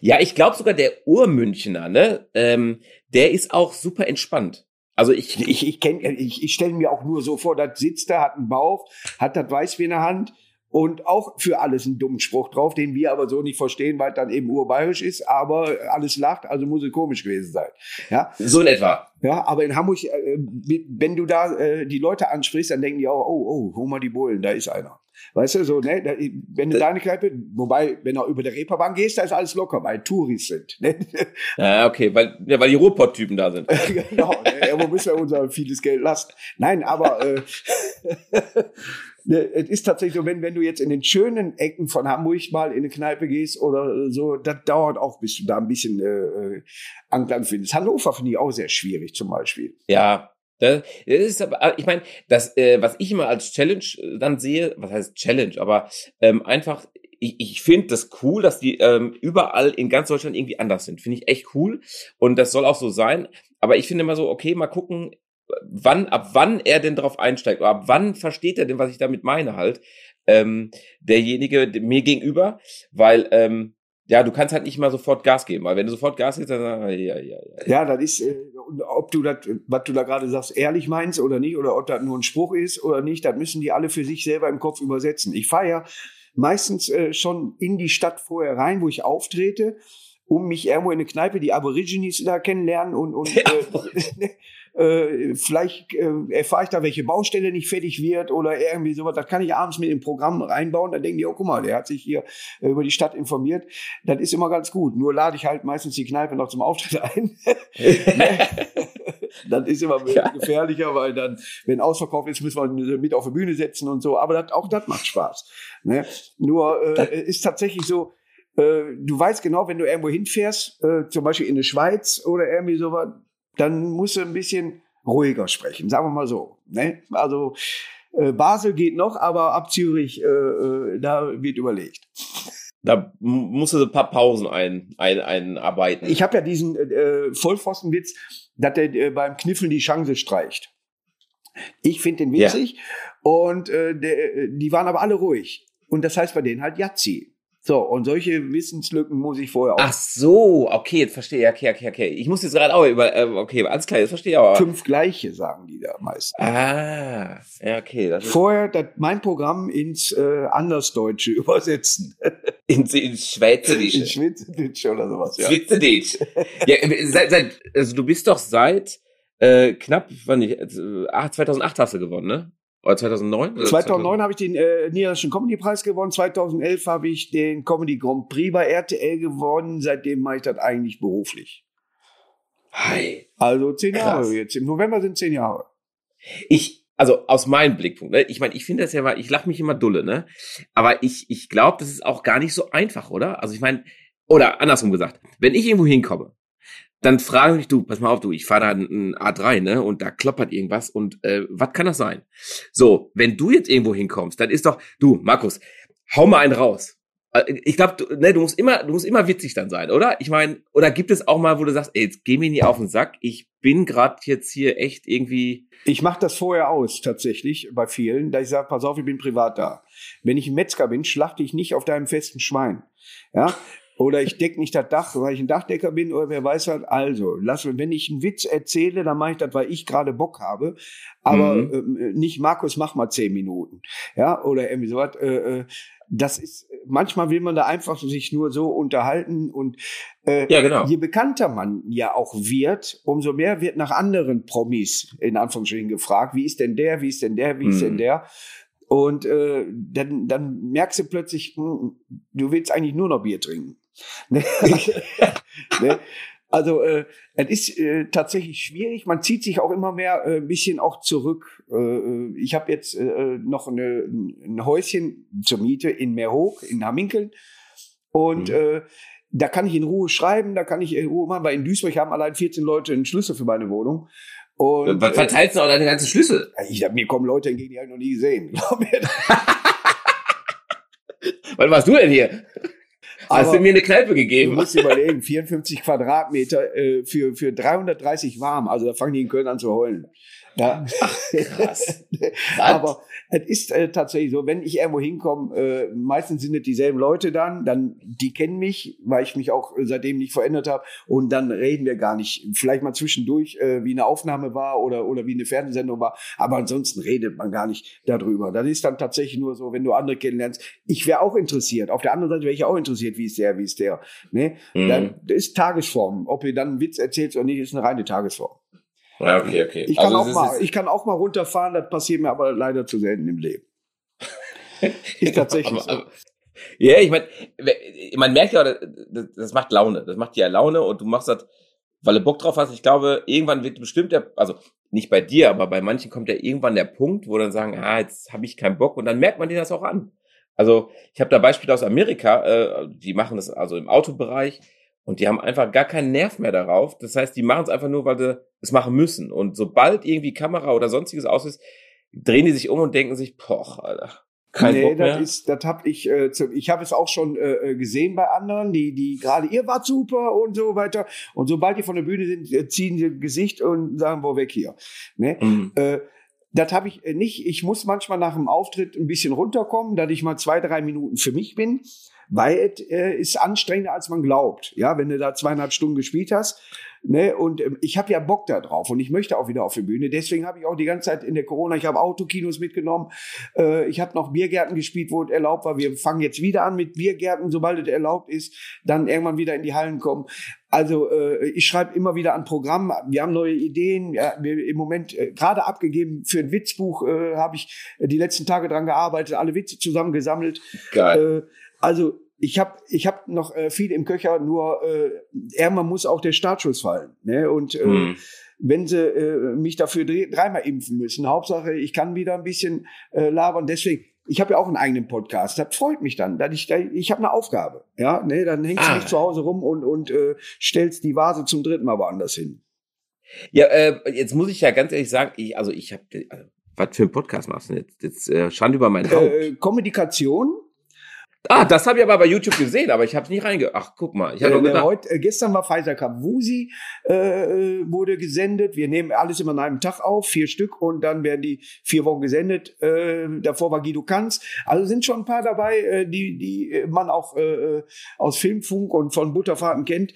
Ja, ich glaube sogar der Urmünchner, ne, ähm, der ist auch super entspannt. Also ich, Ich, ich, kenn, ich, ich stelle mir auch nur so vor, das sitzt da, hat einen Bauch, hat das Weißbier in der Hand und auch für alles einen dummen Spruch drauf, den wir aber so nicht verstehen, weil dann eben urbayerisch ist, aber alles lacht, also muss es komisch gewesen sein. Ja, so in etwa. ja aber in Hamburg, äh, wenn du da äh, die Leute ansprichst, dann denken die auch, oh, oh, hol mal die Bullen, da ist einer. Weißt du, so, ne, wenn du da eine Kneipe, wobei, wenn du über der Reeperbahn gehst, da ist alles locker, weil Touris sind. Ne? Ja, okay, weil, ja, weil die Ruhrpott-Typen da sind. genau, äh, wo müssen wir unser vieles Geld lassen? Nein, aber äh, ne, es ist tatsächlich so, wenn, wenn du jetzt in den schönen Ecken von Hamburg mal in eine Kneipe gehst oder so, das dauert auch, bis du da ein bisschen äh, äh, Anklang findest. Hannover finde ich auch sehr schwierig zum Beispiel. Ja, das, das ist aber, ich meine, das, äh, was ich immer als Challenge äh, dann sehe, was heißt Challenge, aber ähm, einfach, ich, ich finde das cool, dass die ähm, überall in ganz Deutschland irgendwie anders sind. Finde ich echt cool. Und das soll auch so sein. Aber ich finde immer so, okay, mal gucken, wann, ab wann er denn drauf einsteigt, oder ab wann versteht er denn, was ich damit meine halt, ähm, derjenige mir gegenüber, weil, ähm, ja, du kannst halt nicht mal sofort Gas geben, weil wenn du sofort Gas gibst, dann ja, ja, ja, ja. Ja, das ist, äh, ob du das, was du da gerade sagst, ehrlich meinst oder nicht, oder ob das nur ein Spruch ist oder nicht, das müssen die alle für sich selber im Kopf übersetzen. Ich fahre ja meistens äh, schon in die Stadt vorher rein, wo ich auftrete, um mich irgendwo in eine Kneipe, die Aborigines da kennenlernen und, und äh, äh, vielleicht äh, erfahre ich da, welche Baustelle nicht fertig wird oder irgendwie sowas. Das kann ich abends mit dem Programm reinbauen. Dann denken die, oh, guck mal, der hat sich hier äh, über die Stadt informiert. Das ist immer ganz gut. Nur lade ich halt meistens die Kneipe noch zum Auftritt ein. dann ist immer Ja. gefährlicher, weil dann, wenn Ausverkauf ist, müssen wir mit auf die Bühne setzen und so. Aber das, auch das macht Spaß. Ne? Nur äh, ist tatsächlich so, äh, du weißt genau, wenn du irgendwo hinfährst, äh, zum Beispiel in die Schweiz oder irgendwie sowas, dann musst du ein bisschen ruhiger sprechen, sagen wir mal so. Ne? Also äh, Basel geht noch, aber ab Zürich, äh, äh, da wird überlegt. Da musst du ein paar Pausen ein, ein, einarbeiten. Ich habe ja diesen äh, Vollpfostenwitz, dass der äh, beim Kniffeln die Chance streicht. Ich finde den Ja. witzig und äh, der, äh, die waren aber alle ruhig. Und das heißt bei denen halt Yazzi. So, und solche Wissenslücken muss ich vorher auch. Ach so, okay, jetzt verstehe ich. Okay, okay, okay. Ich muss jetzt gerade auch über, äh, okay, alles klar, jetzt verstehe ich aber. Fünf gleiche sagen die da meist. Ah, ja, okay. Das Vorher das, mein Programm ins äh, Andersdeutsche übersetzen. in, in In Schweizerisch. Schweizerdeutsch oder sowas, ja. Schweizerdeutsch. ja, seit, seit, also du bist doch seit äh, knapp, wann nicht, äh, ah, 2008 hast du gewonnen, ne? Oder 2009? Oder 2009 habe ich den äh, Niederländischen Comedy Preis gewonnen. 2011 habe ich den Comedy Grand Prix bei RTL gewonnen. Seitdem mache ich das eigentlich beruflich. Hi. Also zehn Jahre Krass. jetzt. Im November sind zehn Jahre. Ich, also aus meinem Blickpunkt, ne? ich meine, ich finde das ja mal, ich lache mich immer dulle, ne? Aber ich, ich glaube, das ist auch gar nicht so einfach, oder? Also ich meine, oder andersrum gesagt, wenn ich irgendwo hinkomme, dann frage ich du, pass mal auf, du, ich fahre da ein A3, ne? Und da kloppert irgendwas und äh, was kann das sein? So, wenn du jetzt irgendwo hinkommst, dann ist doch, du, Markus, hau mal einen raus. Äh, Ich glaube, du, ne, du musst immer, du musst immer witzig dann sein, oder? Ich meine, oder gibt es auch mal, wo du sagst, ey, jetzt geh mir nie auf den Sack, ich bin gerade jetzt hier echt irgendwie Ich mache das vorher aus, tatsächlich, bei vielen, da ich sage, pass auf, ich bin privat da. Wenn ich ein Metzger bin, schlachte ich nicht auf deinem festen Schwein. Ja? Oder ich deck nicht das Dach, weil ich ein Dachdecker bin, oder wer weiß was. Also, lass, wenn ich einen Witz erzähle, dann mache ich das, weil ich gerade Bock habe. Aber Mhm. ähm, nicht, Markus, mach mal zehn Minuten. Ja, oder irgendwie sowas. Äh, äh, das ist, manchmal will man da einfach sich nur so unterhalten und äh, Ja, genau. je bekannter man ja auch wird, umso mehr wird nach anderen Promis in Anführungsstrichen gefragt. Wie ist denn der? Wie ist denn der? Wie ist Mhm. denn der? Und äh, dann, dann merkst du plötzlich, hm, du willst eigentlich nur noch Bier trinken. Ne? ne? Also äh, es ist äh, tatsächlich schwierig. Man zieht sich auch immer mehr äh, ein bisschen auch zurück. Äh, äh, ich habe jetzt äh, noch eine, ein Häuschen zur Miete in Meerhoek, in Hamminkeln. Und Mhm. äh, da kann ich in Ruhe schreiben, da kann ich in Ruhe machen, weil in Duisburg haben allein 14 Leute einen Schlüssel für meine Wohnung. Und Was äh, verteilst du auch deine ganzen Schlüssel? ich, mir kommen Leute entgegen, die habe ich noch nie gesehen. Was machst du denn hier? Hast Aber- du mir eine Kneipe Du gegeben? musst dir überlegen, 54 Quadratmeter äh, für, für 330 warm. Also da fangen die in Köln an zu heulen. Ja. Krass. Aber es ist äh, tatsächlich so, wenn ich irgendwo hinkomme, äh, meistens sind es dieselben Leute dann, dann die kennen mich, weil ich mich auch äh, seitdem nicht verändert habe und dann reden wir gar nicht. Vielleicht mal zwischendurch, äh, wie eine Aufnahme war oder, oder wie eine Fernsehsendung war, aber ansonsten redet man gar nicht darüber. Das ist dann tatsächlich nur so, wenn du andere kennenlernst. Ich wäre auch interessiert. Auf der anderen Seite wäre ich auch interessiert, wie ist der, wie ist der. Ne? Mhm. Dann das ist Tagesform. Ob ihr dann einen Witz erzählt oder nicht, ist eine reine Tagesform. Ja, okay, okay. Ich kann, Also auch mal, ich kann auch mal runterfahren, das passiert mir aber leider zu selten im Leben. Ist tatsächlich Aber- so. aber- Ja, ich meine, man merkt ja, das, das macht Laune. Das macht dir ja Laune und du machst das, weil du Bock drauf hast. Ich glaube, irgendwann wird bestimmt der, also nicht bei dir, aber bei manchen kommt ja irgendwann der Punkt, wo dann sagen, ah, jetzt habe ich keinen Bock und dann merkt man dir das auch an. Also ich habe da Beispiele aus Amerika, äh, die machen das also im Autobereich und die haben einfach gar keinen Nerv mehr darauf. Das heißt, die machen es einfach nur, weil sie es machen müssen. Und sobald irgendwie Kamera oder sonstiges aus ist, drehen die sich um und denken sich, poch, Alter, kein nee, Bock mehr. das ist, das hab ich, äh, ich habe es auch schon äh, gesehen bei anderen, die, die gerade, ihr wart super und so weiter. Und sobald die von der Bühne sind, äh, ziehen sie Gesicht und sagen, wo weg hier. Ne? Mhm. Äh, das habe ich äh, nicht. Ich muss manchmal nach dem Auftritt ein bisschen runterkommen, dass ich mal zwei, drei Minuten für mich bin, weil es äh, ist anstrengender, als man glaubt. Ja, wenn du da zweieinhalb Stunden gespielt hast. Ne, und ähm, ich habe ja Bock da drauf und ich möchte auch wieder auf die Bühne. Deswegen habe ich auch die ganze Zeit in der Corona, ich habe Autokinos mitgenommen. Äh, ich habe noch Biergärten gespielt, wo es erlaubt war. Wir fangen jetzt wieder an mit Biergärten, sobald es erlaubt ist, dann irgendwann wieder in die Hallen kommen. Also äh, ich schreibe immer wieder an Programmen. Wir haben neue Ideen. Ja, wir im Moment äh, gerade abgegeben für ein Witzbuch äh, habe ich die letzten Tage dran gearbeitet, alle Witze zusammengesammelt. Geil. Äh, also ich habe ich hab noch äh, viel im Köcher, nur äh, irgendwann muss auch der Startschuss fallen. Ne? Und äh, Mhm. wenn sie äh, mich dafür dre- dreimal impfen müssen, Hauptsache ich kann wieder ein bisschen äh, labern. Deswegen, ich habe ja auch einen eigenen Podcast. Das freut mich dann, dass ich, ich habe eine Aufgabe. Ja, ne, dann hängst du Ah. nicht zu Hause rum und und äh, stellst die Vase zum dritten Mal woanders hin. Ja, äh, jetzt muss ich ja ganz ehrlich sagen, ich, also ich habe, also, was für einen Podcast machst du denn jetzt? Jetzt äh, Schande über mein Haupt. Äh, Kommunikation. Ah, das habe ich aber bei YouTube gesehen, aber ich habe nicht reinge... Ach, guck mal, ich Äh, doch gedacht... heute, äh, gestern war Pfizer Cup Wusi, äh, wurde gesendet. Wir nehmen alles immer an einem Tag auf, vier Stück, und dann werden die vier Wochen gesendet. Äh, davor war Guido Kanz. Also sind schon ein paar dabei, äh, die, die man auch äh, aus Filmfunk und von Butterfahrten kennt.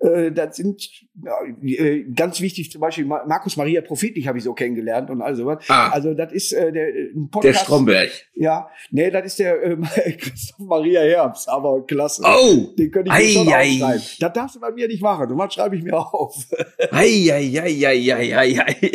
Äh, das sind äh, ganz wichtig, zum Beispiel Ma- Markus Maria Profitlich habe ich so kennengelernt und all sowas. Ah, Also das ist äh, der ein der Podcast. Stromberg. Ja, nee, das ist der ähm, Christoph Maria Herbst, aber klasse. Oh! Den könnte ich mir Ei, schon ei. aufschreiben. Das darfst du bei mir nicht machen. Und was schreibe ich mir auf? Ei, ei, ei, ei, ei, ei, ei.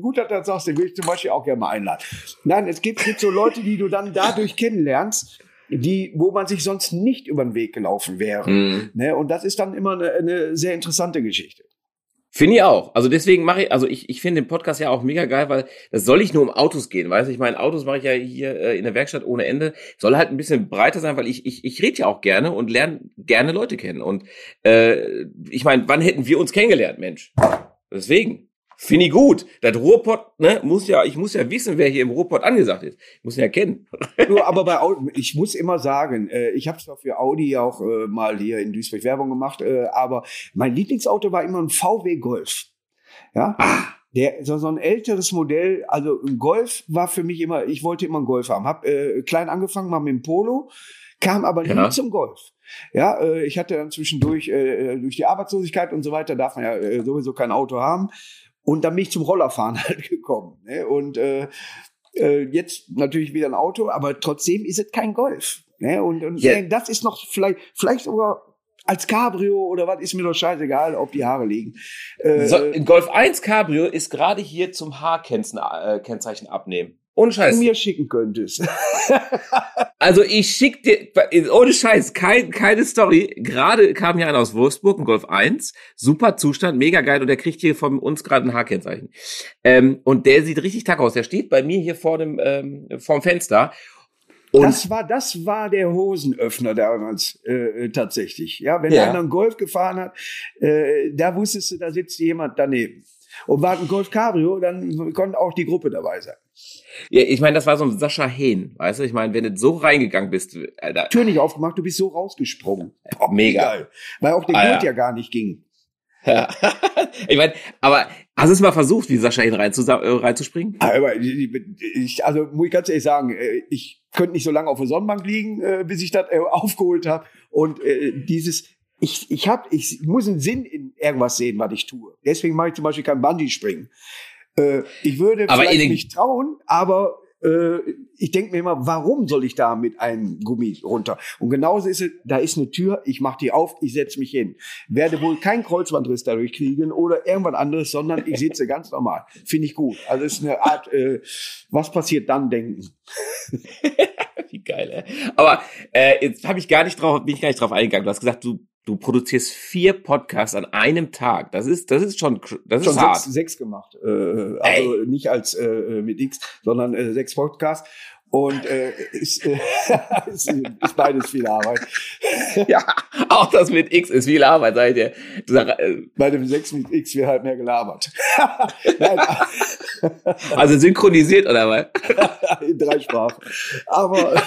gut, dass du das sagst, den will ich zum Beispiel auch gerne mal einladen. Nein, es gibt, gibt so Leute, die du dann dadurch kennenlernst, die, wo man sich sonst nicht über den Weg gelaufen wäre. Mhm. Ne? Und das ist dann immer eine, eine sehr interessante Geschichte. Finde ich auch. Also deswegen mache ich, also ich, ich finde den Podcast ja auch mega geil, weil das soll nicht nur um Autos gehen, weißt du? Ich meine, Autos mache ich ja hier äh, in der Werkstatt ohne Ende. Soll halt ein bisschen breiter sein, weil ich, ich, ich rede ja auch gerne und lerne gerne Leute kennen. Und äh, ich meine, wann hätten wir uns kennengelernt, Mensch? Deswegen. Finde ich gut. Das Ruhrpott, ne, muss ja, ich muss ja wissen, wer hier im Ruhrpott angesagt ist. Ich muss ihn ja kennen. Nur, aber bei Audi, ich muss immer sagen, äh, ich habe zwar für Audi auch äh, mal hier in Duisburg Werbung gemacht, äh, aber mein Lieblingsauto war immer ein VW Golf. Ja. Ah. Der, so, so ein älteres Modell, also ein Golf war für mich immer, ich wollte immer einen Golf haben. Hab äh, klein angefangen, mal mit dem Polo, kam aber ja. nie zum Golf. Ja, äh, ich hatte dann zwischendurch äh, durch die Arbeitslosigkeit und so weiter darf man ja äh, sowieso kein Auto haben und dann bin ich zum Rollerfahren halt gekommen. Ne? Und äh, äh, jetzt natürlich wieder ein Auto, aber trotzdem ist es kein Golf. Ne? Und, und yeah. das ist noch vielleicht, vielleicht sogar als Cabrio oder was, ist mir doch scheißegal, ob die Haare liegen. Äh, so, Golf 1 Cabrio ist gerade hier zum Haarkennzeichen abnehmen. Ohne Scheiß. mir schicken könntest. also ich schick dir, ohne Scheiß, kein, keine Story. Gerade kam hier einer aus Wolfsburg, ein Golf 1. Super Zustand, mega geil. Und der kriegt hier von uns gerade ein Haarkennzeichen. Ähm, und der sieht richtig tack aus. Der steht bei mir hier vor dem, ähm, vorm Fenster. Und das war, das war der Hosenöffner damals äh, tatsächlich. Ja, wenn ja. einer einen Golf gefahren hat, äh, da wusstest du, da sitzt jemand daneben. Und war ein Golf Cabrio, dann konnte auch die Gruppe dabei sein. Ja, ich meine, das war so ein Sascha Hehn, weißt du? Ich meine, wenn du so reingegangen bist, Alter. Tür nicht aufgemacht, du bist so rausgesprungen. Boah, Mega. Geil. Weil auch der ah, Gurt ja. gar nicht ging. Ja. ich meine, aber hast du es mal versucht, wie Sascha Hehn rein äh, reinzuspringen? Aber ich, also muss ich ganz ehrlich sagen, äh, ich könnte nicht so lange auf der Sonnenbank liegen, äh, bis ich das aufgeholt habe. Und dieses, ich, ich, hab, ich muss einen Sinn in irgendwas sehen, was ich tue. Deswegen mache ich zum Beispiel kein Bungee-Springen. Äh, ich würde aber vielleicht nicht trauen, aber äh, ich denke mir immer, warum soll ich da mit einem Gummi runter? Und genauso ist es, da ist eine Tür, ich mache die auf, ich setze mich hin. Werde wohl keinen Kreuzbandriss dadurch kriegen oder irgendwas anderes, sondern ich sitze ganz normal. Finde ich gut. Also es ist eine Art, äh, was passiert dann denken. Wie geil, ey. Aber äh, jetzt habe ich gar nicht drauf, bin ich gar nicht drauf eingegangen. Du hast gesagt, du du produzierst vier Podcasts an einem Tag. Das ist, das ist schon, das schon ist hart. Sechs, sechs gemacht. Äh, also Ey. nicht als äh, mit X, sondern äh, sechs Podcasts. Und äh, ist, äh, ist, ist beides viel Arbeit. ja, auch das mit X ist viel Arbeit, sag ich dir. Sag, äh, Bei dem 6 mit X wird halt mehr gelabert. also synchronisiert oder was? In drei Sprachen. Aber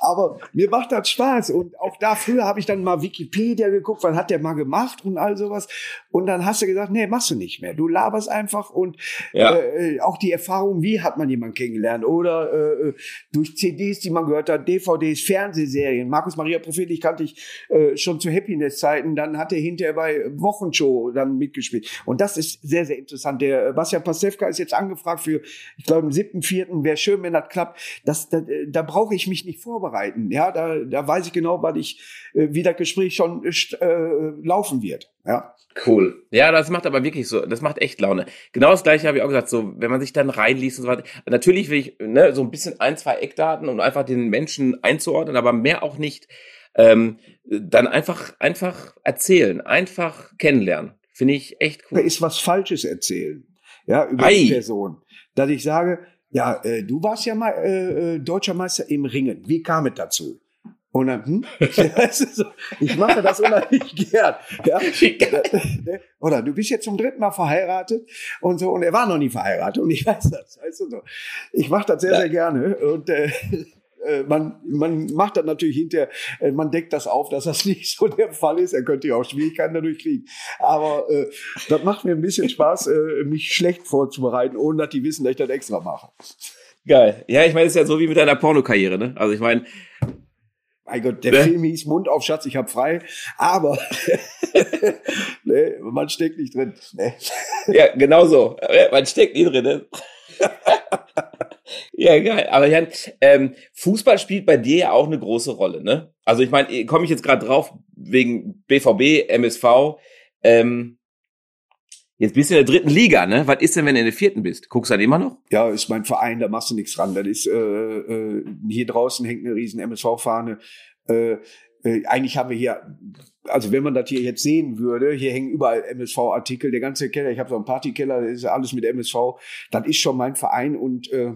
aber mir macht das Spaß. Und auch da früher habe ich dann mal Wikipedia geguckt, was hat der mal gemacht und all sowas. Und dann hast du gesagt, nee, machst du nicht mehr. Du laberst einfach und ja. äh, auch die Erfahrung, wie hat man jemanden kennengelernt? Oder äh, durch CDs, die man gehört hat, DVDs, Fernsehserien. Markus Maria Prophet, ich kannte ich äh, schon zu Happiness-Zeiten. Dann hat er hinterher bei Wochenshow dann mitgespielt. Und das ist sehr, sehr interessant. Der Bastian Pasewka ist jetzt angefragt für, ich glaube, im siebten, vierten. Wäre schön, wenn das klappt. Das, da, da brauche ich mich nicht vorbereiten. Ja, da, da weiß ich genau, weil ich, äh, wie das Gespräch schon äh, laufen wird. Ja. Cool. Ja, das macht aber wirklich so, das macht echt Laune. Genau das gleiche habe ich auch gesagt, so, wenn man sich dann reinliest und so weiter. Natürlich will ich, ne, so ein bisschen ein, zwei Eckdaten, um einfach den Menschen einzuordnen, aber mehr auch nicht. Ähm, dann einfach, einfach erzählen, einfach kennenlernen. Finde ich echt cool. Da ist was Falsches erzählen. Ja, über Ei. die Person. Dass ich sage, ja, äh, du warst ja mal äh, äh deutscher Meister im Ringen. Wie kam es dazu? Und dann, hm? ich mache das unheimlich gern. Ja? Ne? Oder du bist jetzt zum dritten Mal verheiratet und so, und er war noch nie verheiratet und ich weiß das. Weißt du so. Ich mache das sehr, sehr gerne. Und äh, äh, man, man macht dann natürlich hinterher, äh, man deckt das auf, dass das nicht so der Fall ist. Er könnte ja auch Schwierigkeiten dadurch kriegen. Aber äh, das macht mir ein bisschen Spaß, äh, mich schlecht vorzubereiten, ohne dass die wissen, dass ich das extra mache. Geil. Ja, ich meine, es ist ja so wie mit deiner Pornokarriere, ne? Also ich meine, mein Gott, der ne? Film hieß Mund auf Schatz, ich hab frei, aber ne, man steckt nicht drin. Ne? Ja, genau so. Man steckt nie drin. Ne? ja, geil. Aber Jan, ähm, Fußball spielt bei dir ja auch eine große Rolle, ne? Also ich meine, komme ich jetzt gerade drauf wegen BVB, MSV. Ähm, Jetzt bist du in der dritten Liga, ne? Was ist denn, wenn du in der vierten bist? Guckst du dann immer noch? Ja, ist mein Verein, da machst du nichts dran. Das ist äh, äh, hier draußen hängt eine riesen MSV-Fahne. Äh, äh, eigentlich haben wir hier, also wenn man das hier jetzt sehen würde, hier hängen überall MSV-Artikel, der ganze Keller, ich habe so einen Partykeller, das ist alles mit MSV. Das ist schon mein Verein und äh,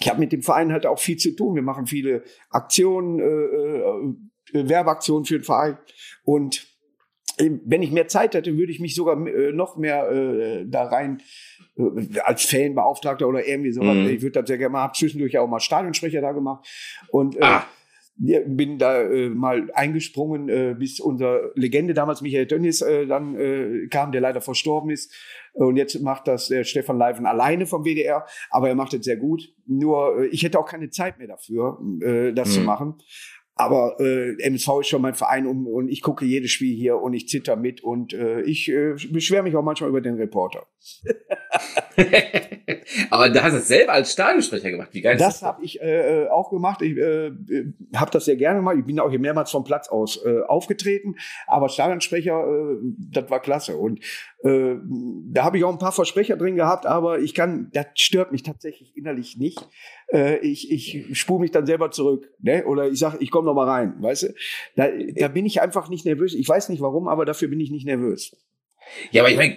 ich habe mit dem Verein halt auch viel zu tun. Wir machen viele Aktionen, äh, äh, Werbeaktionen für den Verein und wenn ich mehr Zeit hätte, würde ich mich sogar äh, noch mehr äh, da rein äh, als Fanbeauftragter oder irgendwie sowas. Mhm. Ich würde das sehr gerne mal, habe zwischendurch auch mal Stadionsprecher da gemacht und äh, ah. bin da äh, mal eingesprungen, äh, bis unser Legende damals Michael Dönnis äh, dann äh, kam, der leider verstorben ist. Und jetzt macht das der Stefan Leiven alleine vom WDR, aber er macht es sehr gut. Nur äh, ich hätte auch keine Zeit mehr dafür, äh, das mhm. zu machen. Aber äh, MSV ist schon mein Verein und, und ich gucke jedes Spiel hier und ich zitter mit und äh, ich äh, beschwere mich auch manchmal über den Reporter. Aber da hast du es selber als Stadionsprecher gemacht. Wie geil ist das? Das habe ich äh, äh, auch gemacht. Ich äh, habe das sehr gerne gemacht. Ich bin auch hier mehrmals vom Platz aus äh, aufgetreten. Aber Stadionsprecher, äh, das war klasse. Und äh, da habe ich auch ein paar Versprecher drin gehabt, aber ich kann, das stört mich tatsächlich innerlich nicht. Äh, ich ich spule mich dann selber zurück. Ne? Oder ich sage, ich komme noch mal rein. Weißt du? Da, da bin ich einfach nicht nervös. Ich weiß nicht warum, aber dafür bin ich nicht nervös. Ja, aber ich meine,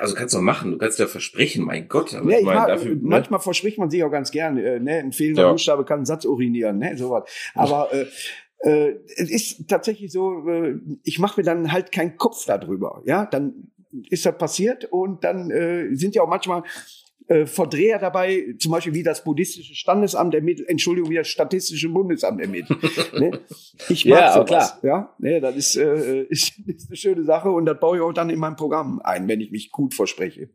also kannst du machen, du kannst ja versprechen, mein Gott. Aber ja, ich mein, dafür, ne? manchmal verspricht man sich auch ganz gern, äh, ne? ein fehlender ja. Buchstabe kann einen Satz urinieren, ne? sowas. Aber äh, äh, es ist tatsächlich so, äh, ich mache mir dann halt keinen Kopf darüber. Ja, dann ist das passiert und dann äh, sind ja auch manchmal äh, Verdreher dabei, zum Beispiel wie das buddhistische Standesamt ermittelt, Entschuldigung, wie das statistische Bundesamt ermittelt. ne? Ich mag ja, sowas, klar. ja, ne, das ist, äh, ist, ist eine schöne Sache und das baue ich auch dann in mein Programm ein, wenn ich mich gut verspreche.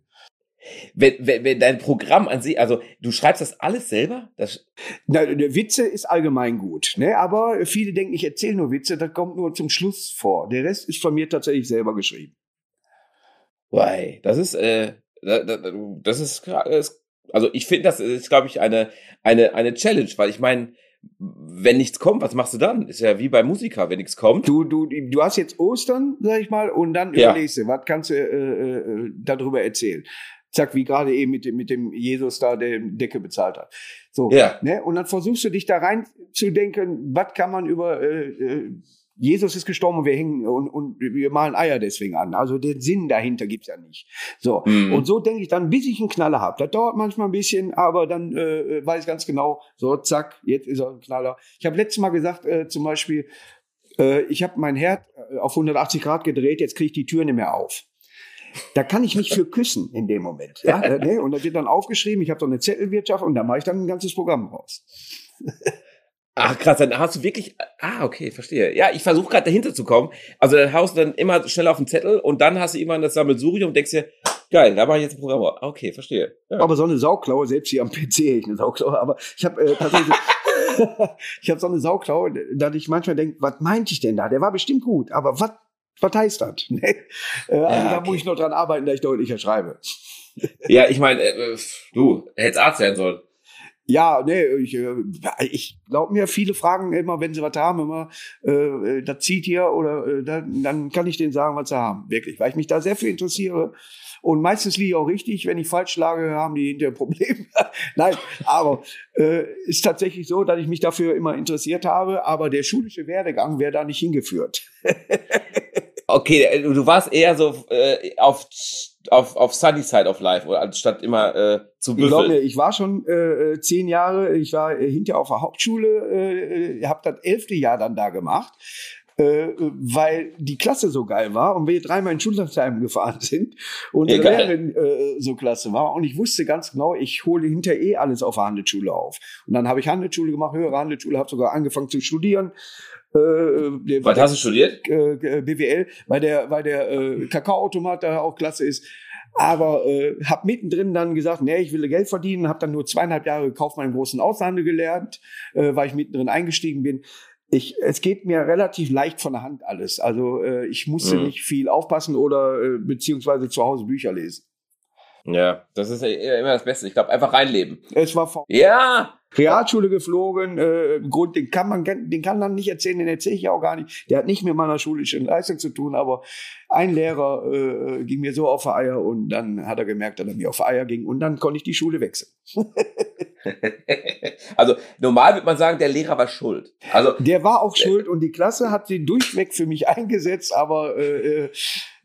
Wenn, wenn, wenn dein Programm an sich, also du schreibst das alles selber? Das Na, der Witze ist allgemein gut, ne? aber viele denken, ich erzähle nur Witze, das kommt nur zum Schluss vor. Der Rest ist von mir tatsächlich selber geschrieben. Why? Das ist, äh, das ist, also ich finde, das ist, glaube ich, eine, eine, eine Challenge, weil ich meine, wenn nichts kommt, was machst du dann? Ist ja wie bei Musiker, wenn nichts kommt. Du, du, du hast jetzt Ostern, sag ich mal, und dann ja. überlegst du, was kannst du äh, äh, darüber erzählen? Zack, wie gerade eben mit dem, mit dem Jesus da, der Decke bezahlt hat. So, ja. ne? Und dann versuchst du dich da rein zu denken, was kann man über äh, äh Jesus ist gestorben und wir hängen und, und wir malen Eier deswegen an. Also den Sinn dahinter gibt's ja nicht. So. Mhm. Und so denke ich dann, bis ich einen Knaller habe. Das dauert manchmal ein bisschen, aber dann äh, weiß ich ganz genau, so zack, jetzt ist er ein Knaller. Ich habe letztes Mal gesagt, äh, zum Beispiel, äh, ich habe mein Herd äh, auf 180 Grad gedreht, jetzt kriege ich die Tür nicht mehr auf. Da kann ich mich für küssen in dem Moment. Ja, äh, ne? Und da wird dann aufgeschrieben, ich habe so eine Zettelwirtschaft und da mache ich dann ein ganzes Programm raus. Ach krass, dann hast du wirklich. Ah, okay, verstehe. Ja, ich versuche gerade dahinter zu kommen. Also dann haust du dann immer schnell auf den Zettel und dann hast du immer das Sammelsurium und denkst dir, geil, da mache ich jetzt ein Programm. Okay, verstehe. Ja. Aber so eine Sauklaue, selbst hier am PC hätte ich eine Sauklaue, aber ich habe äh, tatsächlich. ich habe so eine Sauklaue, dass ich manchmal denke, was meinte ich denn da? Der war bestimmt gut, aber was was heißt das? Nee. Äh, also ja, da muss ich noch dran arbeiten, dass ich deutlicher schreibe. ja, ich meine, äh, du hättest Arzt werden sollen. Ja, nee, ich, äh, ich glaube mir, viele fragen immer, wenn sie was haben, immer, äh, das zieht hier oder äh, dann, dann kann ich denen sagen, was sie haben. Wirklich, weil ich mich da sehr viel interessiere. Und meistens liege ich auch richtig. Wenn ich falsch schlage, haben die hinterher Probleme. Nein, aber äh, ist tatsächlich so, dass ich mich dafür immer interessiert habe. Aber der schulische Werdegang wäre da nicht hingeführt. okay, äh, du warst eher so äh, auf auf, auf Sunny Side of Life, anstatt immer äh, zu büffeln. Ich glaube, ich war schon äh, äh, zehn Jahre, ich war äh, hinterher auf der Hauptschule, äh, habe das elfte Jahr dann da gemacht, äh, weil die Klasse so geil war und wir dreimal in Schullandheim gefahren sind und die Lehrerin äh, so klasse war und ich wusste ganz genau, ich hole hinter eh alles auf der Handelsschule auf. Und dann habe ich Handelsschule gemacht, höhere Handelsschule, habe sogar angefangen zu studieren äh, Was hast du studiert? Äh, BWL, weil der, weil der äh, Kakaoautomat da auch klasse ist. Aber äh, habe mittendrin dann gesagt, nee, ich will Geld verdienen, habe dann nur zweieinhalb Jahre Kaufmann im großen Außenhandel gelernt, äh, weil ich mittendrin eingestiegen bin. Ich, es geht mir relativ leicht von der Hand alles. Also äh, ich musste mhm. nicht viel aufpassen oder äh, beziehungsweise zu Hause Bücher lesen. Ja, das ist immer das Beste. Ich glaube, einfach reinleben. Es war vor Ja, Realschule geflogen. Äh, Grund, den kann man, den kann man nicht erzählen, den erzähle ich ja auch gar nicht. Der hat nicht mit meiner schulischen Leistung zu tun, aber ein Lehrer äh, ging mir so auf die Eier und dann hat er gemerkt, dass er mir auf die Eier ging und dann konnte ich die Schule wechseln. also normal würde man sagen, der Lehrer war schuld. Also der war auch schuld und die Klasse hat sie durchweg für mich eingesetzt, aber äh, äh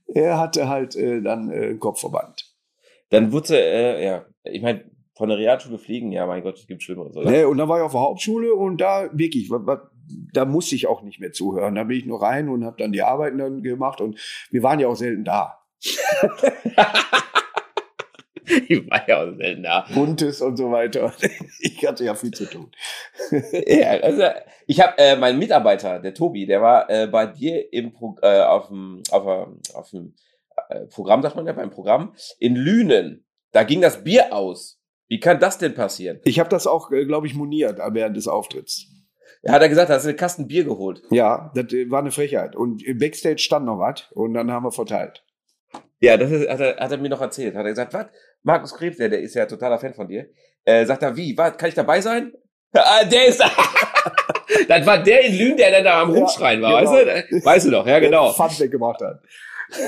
er hatte halt äh, dann äh, einen Kopfverband. Dann wurde, äh, ja, ich meine, von der Realschule fliegen, ja, mein Gott, es gibt Schlimmeres, oder? Nee, und dann war ich auf der Hauptschule und da wirklich, da musste ich auch nicht mehr zuhören. Da bin ich nur rein und habe dann die Arbeiten dann gemacht und wir waren ja auch selten da. ich war ja auch selten da. Buntes und so weiter. Ich hatte ja viel zu tun. ja, also ich habe äh, meinen Mitarbeiter, der Tobi, der war äh, bei dir im Pro äh, auf dem auf, auf dem Programm, sagt man ja, beim Programm in Lünen. Da ging das Bier aus. Wie kann das denn passieren? Ich habe das auch, äh, glaube ich, moniert während des Auftritts. Er hat er gesagt, hast du einen Kasten Bier geholt. Ja, das äh, war eine Frechheit. Und im Backstage stand noch was und dann haben wir verteilt. Ja, das ist, hat, er, hat er mir noch erzählt. Hat er gesagt, was? Markus Krebs, der, der ist ja totaler Fan von dir. Äh, sagt er, wie? Was? Kann ich dabei sein? Ah, der ist da. das war der in Lünen, der dann da am Rumschreien war, genau. weißt du? Weißt du doch, ja, genau. Pfand weggemacht hat.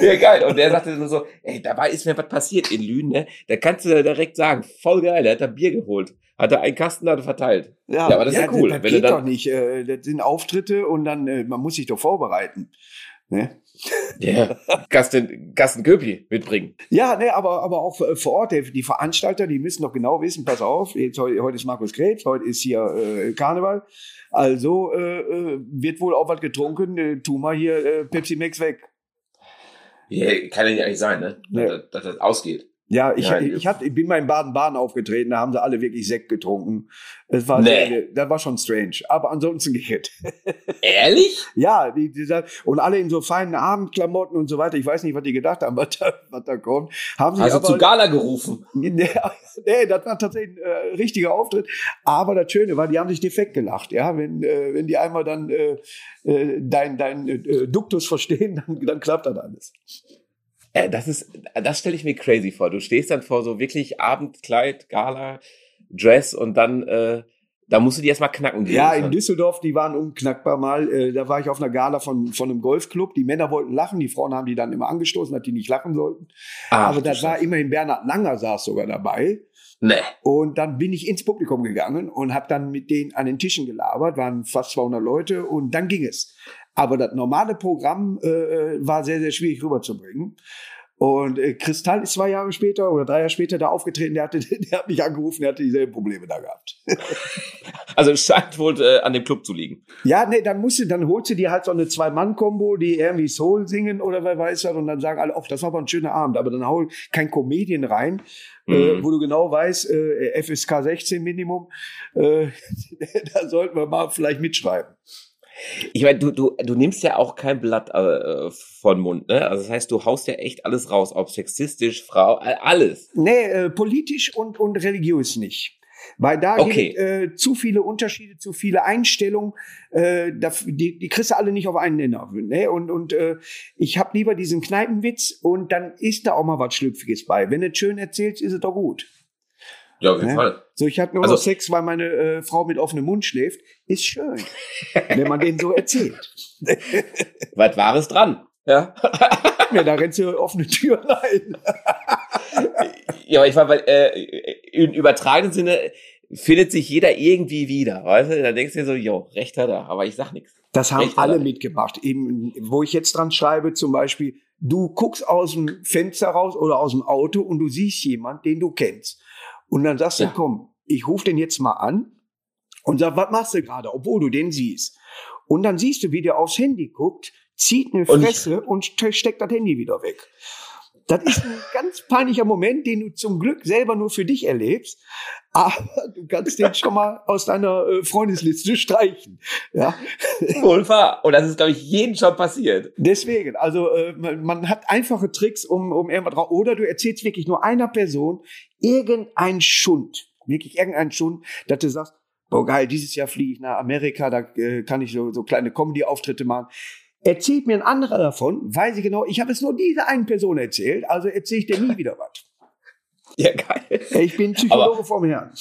Ja, geil. Und der sagte nur so, ey, dabei ist mir was passiert in Lünen, ne? Da kannst du direkt sagen, voll geil, er hat da Bier geholt. Hat er einen Kasten da verteilt. Ja, ja aber das ja, ist ja cool. Das, das geht doch nicht. Äh, das sind Auftritte und dann, äh, man muss sich doch vorbereiten. Ne? Ja, Gasten, Gasten Köpi mitbringen. Ja, ne, aber, aber auch vor Ort, die Veranstalter, die müssen doch genau wissen, pass auf, jetzt, heute ist Markus Krebs, heute ist hier äh, Karneval. Also äh, äh, wird wohl auch was getrunken, äh, tu mal hier äh, Pepsi Max weg. Ja, kann ja nicht eigentlich sein, ne? Ja. Dass, dass das ausgeht. Ja, ich, ja, ich, hab, ich bin mal in Baden-Baden aufgetreten, da haben sie alle wirklich Sekt getrunken. Es war, nee. sehr, das war schon strange, aber ansonsten geht. Ehrlich? ja, die, die, und alle in so feinen Abendklamotten und so weiter. Ich weiß nicht, was die gedacht haben, was da, was da kommt. Haben sie also aber, zu Gala gerufen? Nee, nee, das war tatsächlich ein äh, richtiger Auftritt. Aber das Schöne war, die haben sich defekt gelacht. Ja, wenn, äh, wenn die einmal dann äh, äh dein, dein äh, Duktus verstehen, dann, dann klappt das alles. Äh, das ist, das stelle ich mir crazy vor. Du stehst dann vor so wirklich Abendkleid, Gala, Dress und dann, äh, da musst du die erstmal knacken. Ja, in Düsseldorf, die waren unknackbar mal. Äh, da war ich auf einer Gala von, von einem Golfclub. Die Männer wollten lachen, die Frauen haben die dann immer angestoßen, dass die nicht lachen sollten. Ach, Aber da war immerhin Bernhard Langer saß sogar dabei. Nee. Und dann bin ich ins Publikum gegangen und habe dann mit denen an den Tischen gelabert, waren fast 200 Leute und dann ging es. Aber das normale Programm äh, äh, war sehr, sehr schwierig rüberzubringen. Und äh, Kristall ist zwei Jahre später oder drei Jahre später da aufgetreten, der, hatte, der hat mich angerufen, der hatte dieselben Probleme da gehabt. also es scheint wohl äh, an dem Club zu liegen. Ja, nee, dann musst du, dann holst du dir halt so eine Zwei-Mann-Kombo, die irgendwie Soul singen oder wer weiß was und dann sagen alle, ach, das war aber ein schöner Abend, aber dann hol kein Comedian rein, äh, mhm. äh, wo du genau weißt, äh, FSK 16 Minimum, äh, da sollten wir mal vielleicht mitschreiben. Ich meine, du, du, du nimmst ja auch kein Blatt äh, von Mund, ne? Also das heißt, du haust ja echt alles raus, ob sexistisch, Frau, alles. Nee, äh, politisch und, und religiös nicht. Weil da okay. gibt äh, zu viele Unterschiede, zu viele Einstellungen, äh, da, die, die kriegst du alle nicht auf einen Nenner. Ne? Und, und äh, ich hab lieber diesen Kneipenwitz und dann ist da auch mal was Schlüpfiges bei. Wenn du es schön erzählst, ist es doch gut. Ja, auf jeden ne? Fall. So, ich hatte nur also, noch Sex, weil meine äh, Frau mit offenem Mund schläft. Ist schön, wenn man den so erzählt. Was Wahres dran. Ja. ja, da rennst du offene Türen rein. ja, aber ich war, weil äh, im übertragenen Sinne findet sich jeder irgendwie wieder, weißt du? Da denkst du dir so, jo, recht hat er, aber ich sag nichts. Das haben recht alle mitgemacht. Eben, wo ich jetzt dran schreibe, zum Beispiel, du guckst aus dem Fenster raus oder aus dem Auto und du siehst jemand, den du kennst. Und dann sagst ja. du, komm, ich rufe den jetzt mal an und sag, was machst du gerade, obwohl du den siehst. Und dann siehst du, wie der aufs Handy guckt, zieht eine Fresse und, und steckt das Handy wieder weg. Das ist ein ganz peinlicher Moment, den du zum Glück selber nur für dich erlebst. Aber du kannst den schon mal aus deiner äh, Freundesliste streichen. Ja. Wahr. Und das ist, glaube ich, jedem schon passiert. Deswegen, also äh, man, hat einfache Tricks, um, um irgendwas drauf. Oder du erzählst wirklich nur einer Person irgendein Schund. Wirklich irgendein Schund, dass du sagst, boah geil, dieses Jahr fliege ich nach Amerika, da äh, kann ich so, so kleine Comedy-Auftritte machen Erzählt mir ein anderer davon, weiß ich genau, ich habe es nur dieser einen Person erzählt, also erzähle ich dir nie wieder was. Ja, geil. Ich bin Psychologe aber, vom Herrn.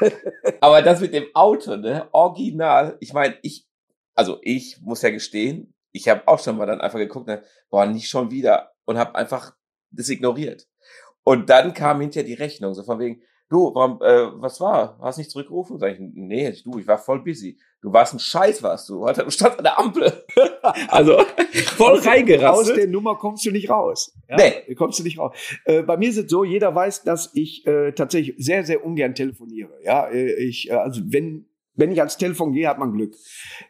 aber das mit dem Auto, ne? Original. Ich meine, ich, also ich muss ja gestehen, ich habe auch schon mal dann einfach geguckt, ne, boah, nicht schon wieder. Und habe einfach das ignoriert. Und dann kam hinterher die Rechnung, so von wegen, du, warum, äh, was war? Hast nicht zurückgerufen? Sag ich, nee, du, ich war voll busy. Du warst ein Scheiß, warst du. Du standst an der Ampel. also voll reingerastet. Aus der Nummer kommst du nicht raus. Ja? Nee. Kommst du nicht raus. Äh, bei mir ist es so, jeder weiß, dass ich äh, tatsächlich sehr, sehr ungern telefoniere. Ja, äh, ich, äh, also wenn, wenn ich ans Telefon gehe, hat man Glück.